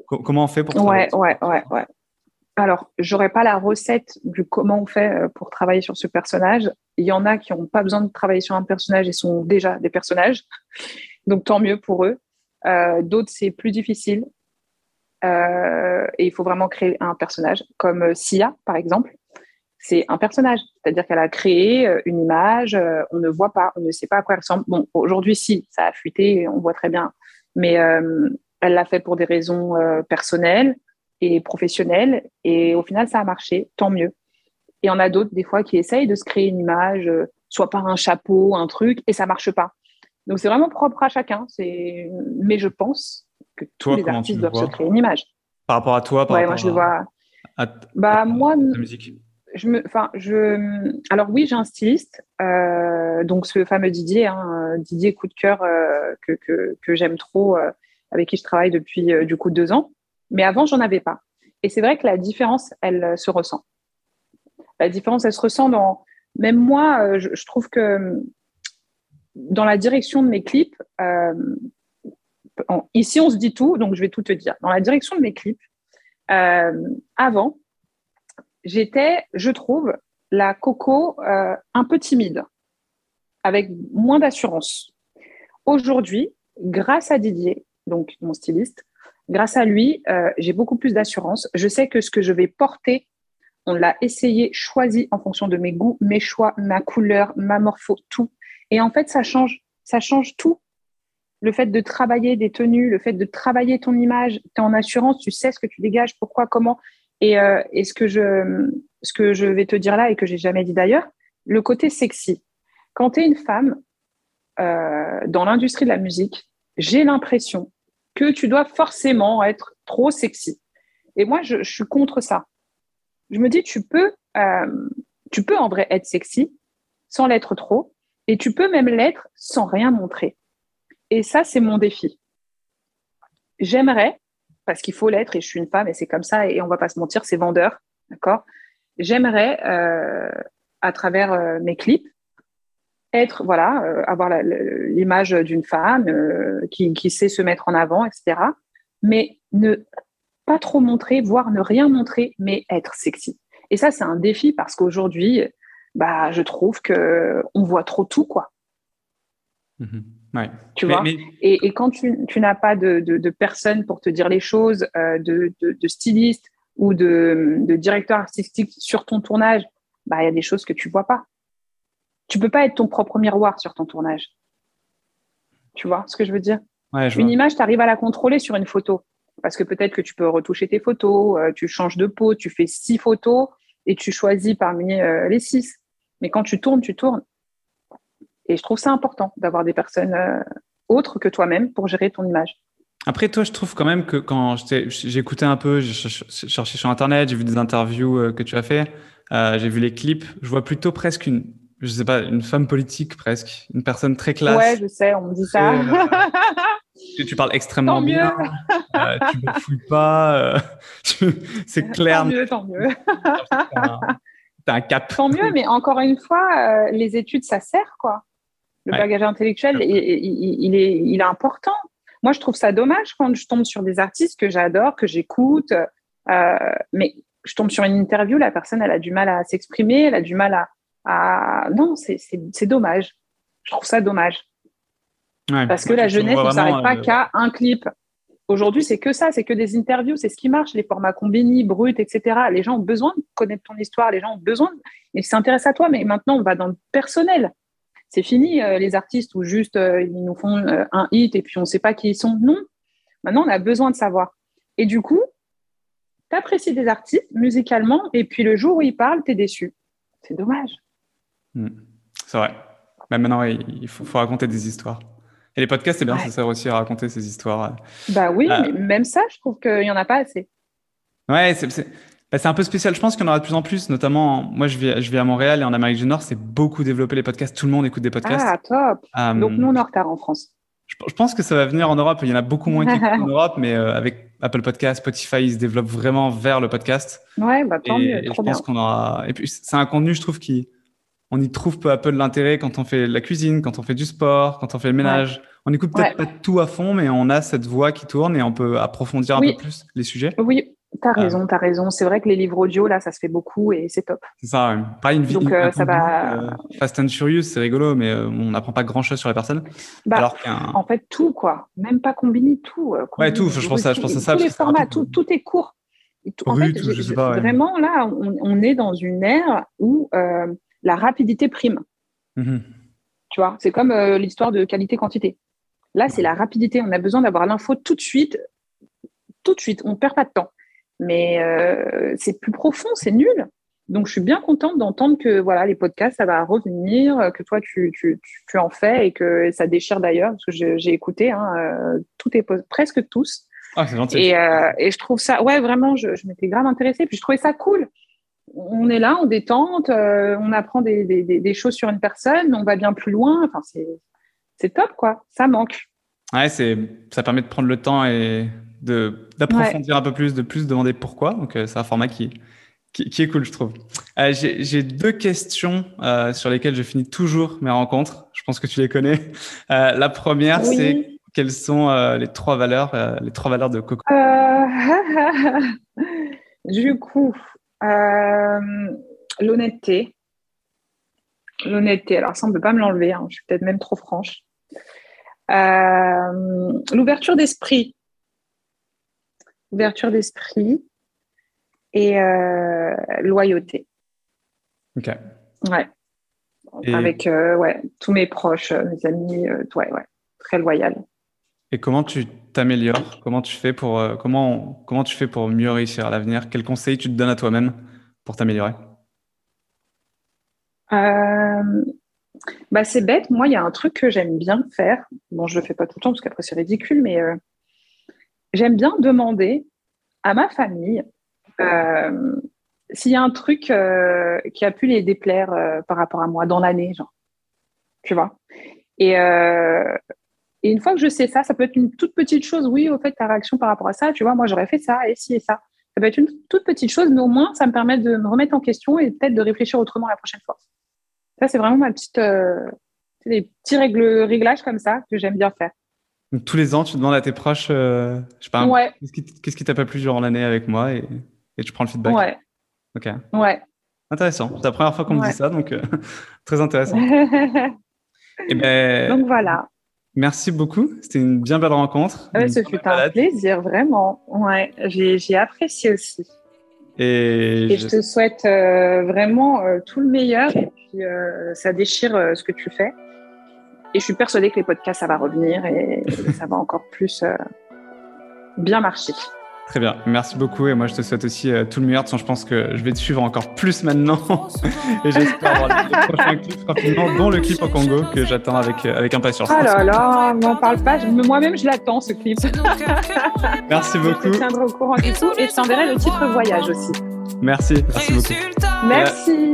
Comment on fait pour Ouais, ouais, ouais, ouais. Alors, j'aurais pas la recette du comment on fait euh, pour travailler sur ce personnage. Il y en a qui n'ont pas besoin de travailler sur un personnage et sont déjà des personnages. Donc, tant mieux pour eux. Euh, D'autres, c'est plus difficile. Euh, et il faut vraiment créer un personnage, comme euh, Sia, par exemple. C'est un personnage, c'est-à-dire qu'elle a créé une image, on ne voit pas, on ne sait pas à quoi elle ressemble. Bon, aujourd'hui, si, ça a fuité, on voit très bien. Mais elle l'a fait pour des raisons personnelles et professionnel. Et au final, ça a marché, tant mieux. Et on a d'autres, des fois, qui essayent de se créer une image, soit par un chapeau, un truc, et ça marche pas. Donc, c'est vraiment propre à chacun. C'est... Mais je pense que tous les artistes doivent se créer une image. Par rapport à toi, par rapport moi, je vois... à, bah, moi, la musique je me, enfin, je, alors oui, j'ai un styliste, euh, donc ce fameux Didier, hein, Didier coup de cœur euh, que, que, que j'aime trop, avec qui je travaille depuis du coup deux ans. Mais avant, j'en avais pas. Et c'est vrai que la différence, elle euh, se ressent. La différence, elle se ressent dans. Même moi, euh, je, trouve que dans la direction de mes clips, euh, ici, on se dit tout, donc je vais tout te dire. Dans la direction de mes clips, euh, avant, j'étais, je trouve, la coco euh, un peu timide, avec moins d'assurance. Aujourd'hui, grâce à Didier, donc mon styliste, grâce à lui, j'ai beaucoup plus d'assurance. Je sais que ce que je vais porter, on l'a essayé, choisi en fonction de mes goûts, mes choix, ma couleur, ma morpho, tout. Et en fait, ça change, ça change tout. Le fait de travailler des tenues, le fait de travailler ton image, tu en assurance, tu sais ce que tu dégages, pourquoi, comment. Et, euh, et ce, que je, ce que je vais te dire là et que j'ai jamais dit d'ailleurs, le côté sexy. Quand tu es une femme euh, dans l'industrie de la musique, j'ai l'impression que tu dois forcément être trop sexy. Et moi, je, je, suis contre ça. Je me dis, tu peux, euh, tu peux en vrai être sexy sans l'être trop, et tu peux même l'être sans rien montrer. Et ça, c'est mon défi. J'aimerais, parce qu'il faut l'être, et je suis une femme, et c'est comme ça, et on va pas se mentir, c'est vendeur, d'accord? J'aimerais, euh, à travers euh, mes clips, être, voilà, euh, avoir l'image d'une femme qui, sait se mettre en avant, etc. Mais ne pas trop montrer, voire ne rien montrer, mais être sexy. Et ça, c'est un défi parce qu'aujourd'hui, bah, je trouve que on voit trop tout, quoi. Mm-hmm. Tu vois? et, et, quand tu, tu n'as pas de, de, de, personne pour te dire les choses, euh, de, de, styliste ou de, directeur artistique sur ton tournage, bah, il y a des choses que tu vois pas. Tu peux pas être ton propre miroir sur ton tournage. Tu vois ce que je veux dire? Une image, tu arrives à la contrôler sur une photo. Parce que peut-être que tu peux retoucher tes photos, euh, tu changes de peau, tu fais six photos et tu choisis parmi euh, les six. Mais quand tu tournes, tu tournes. Et je trouve ça important d'avoir des personnes euh, autres que toi-même pour gérer ton image. Après, toi, je trouve quand même que quand écouté un peu, j'ai cherché sur Internet, j'ai vu des interviews euh, que tu as fait, euh, j'ai vu les clips, je vois plutôt presque une, je sais pas, une femme politique presque, une personne très classe. Ouais, je sais, on me dit ça. tu, tu, parles extrêmement bien. Euh, tu ne fouilles pas. c'est clair. Tant mieux, tant mieux. T'as un cap. Tant mieux, mais encore une fois, les études, ça sert, quoi le bagage intellectuel, il, il, est, il est important. Moi, je trouve ça dommage quand je tombe sur des artistes que j'adore, que j'écoute, euh, mais je tombe sur une interview, la personne, elle a du mal à s'exprimer, elle a du mal à... à... Non, c'est dommage. Je trouve ça dommage. Parce que la jeunesse ne s'arrête pas euh, qu'à un clip. Aujourd'hui, c'est que ça, c'est que des interviews, c'est ce qui marche, les formats combini, bruts, etc. Les gens ont besoin de connaître ton histoire, les gens ont besoin, et s'intéressent à toi, mais maintenant, on va dans le personnel c'est fini euh, les artistes où juste euh, ils nous font euh, un hit et puis on ne sait pas qui ils sont. Non, maintenant on a besoin de savoir. Et du coup, tu apprécies des artistes musicalement et puis le jour où ils parlent, tu es déçu. C'est dommage. Hmm. C'est vrai. Mais maintenant, il faut, raconter des histoires. Et les podcasts, c'est bien, ça sert aussi à raconter ces histoires. Bah oui, mais même ça, je trouve qu'il n'y en a pas assez. Ouais, c'est bah, c'est un peu spécial. Je pense qu'il y en aura de plus en plus, notamment, moi je vis, je vis à Montréal et en Amérique du Nord, c'est beaucoup développé les podcasts. Tout le monde écoute des podcasts. Ah, top. Euh, Donc nous, on est en retard en France. Je, pense que ça va venir en Europe. Il y en a beaucoup moins qui en Europe, mais euh, avec Apple Podcast, Spotify, ils se développent vraiment vers le podcast. Ouais, bah tant mieux. Et je pense qu'on aura. Et puis, c'est un contenu, je trouve, qui. On y trouve peu à peu de l'intérêt quand on fait la cuisine, quand on fait du sport, quand on fait le ménage. On écoute peut-être pas tout à fond, mais on a cette voix qui tourne et on peut approfondir un peu plus les sujets. Oui, T'as ah. raison, t'as raison. C'est vrai que les livres audio, là, ça se fait beaucoup et c'est top. C'est ça, Pas une vie. Euh, ça va... Euh, Fast and Furious, c'est rigolo, mais euh, on n'apprend pas grand chose sur la personne. Bah, alors En fait, tout, quoi. Même pas combiner tout. ouais, tout. Je pense, à, je pense à ça. Tous les formats, tout, tout, est court. en fait, je sais pas, vraiment, là, on, est dans une ère où la rapidité prime. Mm-hmm. Tu vois, c'est comme l'histoire de qualité-quantité. Là, c'est la rapidité. On a besoin d'avoir l'info tout de suite. Tout de suite. On perd pas de temps mais euh, c'est plus profond, c'est nul. Donc, je suis bien contente d'entendre que voilà, les podcasts, ça va revenir, que toi, tu, tu, tu en fais et que ça déchire d'ailleurs, parce que j'ai écouté, hein, euh, tout est presque tous. Ah, c'est gentil. Et, euh, et, je trouve ça, ouais, vraiment, je, je m'étais grave intéressée. Puis je trouvais ça cool. On est là, on détente, euh, on apprend des, des, des, choses sur une personne, on va bien plus loin. Enfin, c'est top, quoi. Ça manque. Ouais, ça permet de prendre le temps et d'approfondir un peu plus, de plus demander pourquoi. Donc, euh, c'est un format qui, qui, est cool, je trouve. Euh, j'ai deux questions sur lesquelles je finis toujours mes rencontres. Je pense que tu les connais. la première, c'est quelles sont les trois valeurs, les trois valeurs de Coco? Du coup, l'honnêteté. L'honnêteté. Alors ça, on ne peut pas me l'enlever. Hein. Je suis peut-être même trop franche. L'ouverture d'esprit. Ouverture d'esprit et loyauté. Ok. Ouais. Avec euh, ouais, tous mes proches, euh, mes amis, euh, ouais, ouais, très loyal. Et comment tu t'améliores? Comment tu fais pour comment comment tu fais pour mieux réussir à l'avenir? Quels conseils tu te donnes à toi-même pour t'améliorer? Bah c'est bête. Moi, il y a un truc que j'aime bien faire. Bon, je le fais pas tout le temps parce qu'après c'est ridicule, mais j'aime bien demander à ma famille s'il y a un truc euh, qui a pu les déplaire euh, par rapport à moi dans l'année, genre, tu vois? Et, euh, et, une fois que je sais ça, ça peut être une toute petite chose. Oui, au fait, ta réaction par rapport à ça, tu vois, moi j'aurais fait ça et ci et ça. Ça peut être une toute petite chose, mais au moins ça me permet de me remettre en question et peut-être de réfléchir autrement la prochaine fois. Ça, c'est vraiment ma petite, des petits règles, réglages comme ça que j'aime bien faire. Donc, tous les ans, tu demandes à tes proches, je sais pas, ouais. qu'est-ce qui t'a pas plu durant l'année avec moi et, et tu prends le feedback. Ouais. Ok. Ouais. Intéressant. C'est la première fois qu'on me dit ça, donc euh, très intéressant. Et eh ben, donc voilà. Merci beaucoup. C'était une bien belle rencontre. Ouais, ce fut un plaisir, vraiment. Ouais, j'ai apprécié aussi. Et, je... te souhaite euh, vraiment euh, tout le meilleur. Et puis, ça déchire ce que tu fais. Et je suis persuadée que les podcasts, ça va revenir et ça va encore plus bien marcher. Très bien, merci beaucoup et moi je te souhaite aussi euh, tout le meilleur. Je pense que je vais te suivre encore plus maintenant et j'espère avoir les prochains clips rapidement, dont le clip au Congo que j'attends avec, euh, avec impatience. Oh là là, m'en parle pas, moi-même je l'attends ce clip. merci beaucoup. Je tiendrai au courant du tout et je t'enverrai le titre voyage aussi. Merci, merci beaucoup. Merci.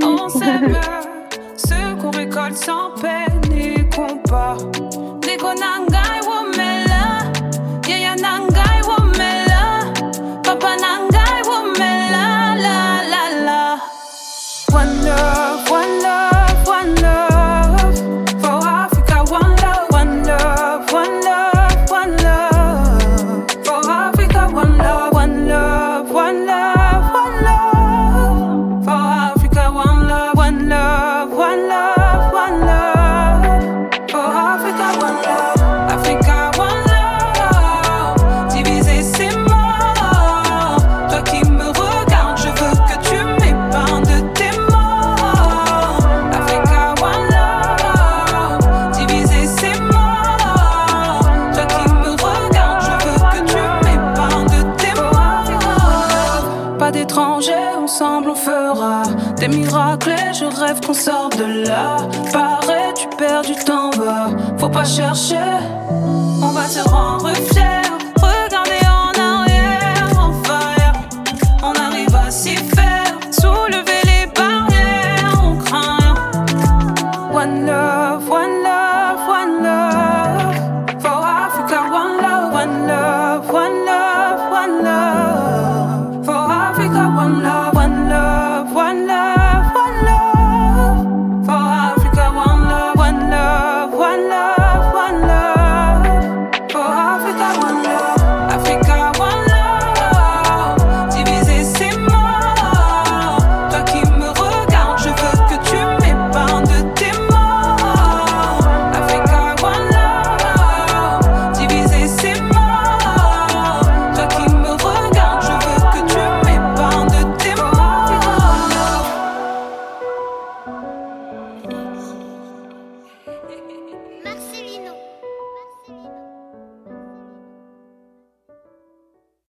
Ce qu'on récolte sans peine et qu'on part. Chercher, on va se rendre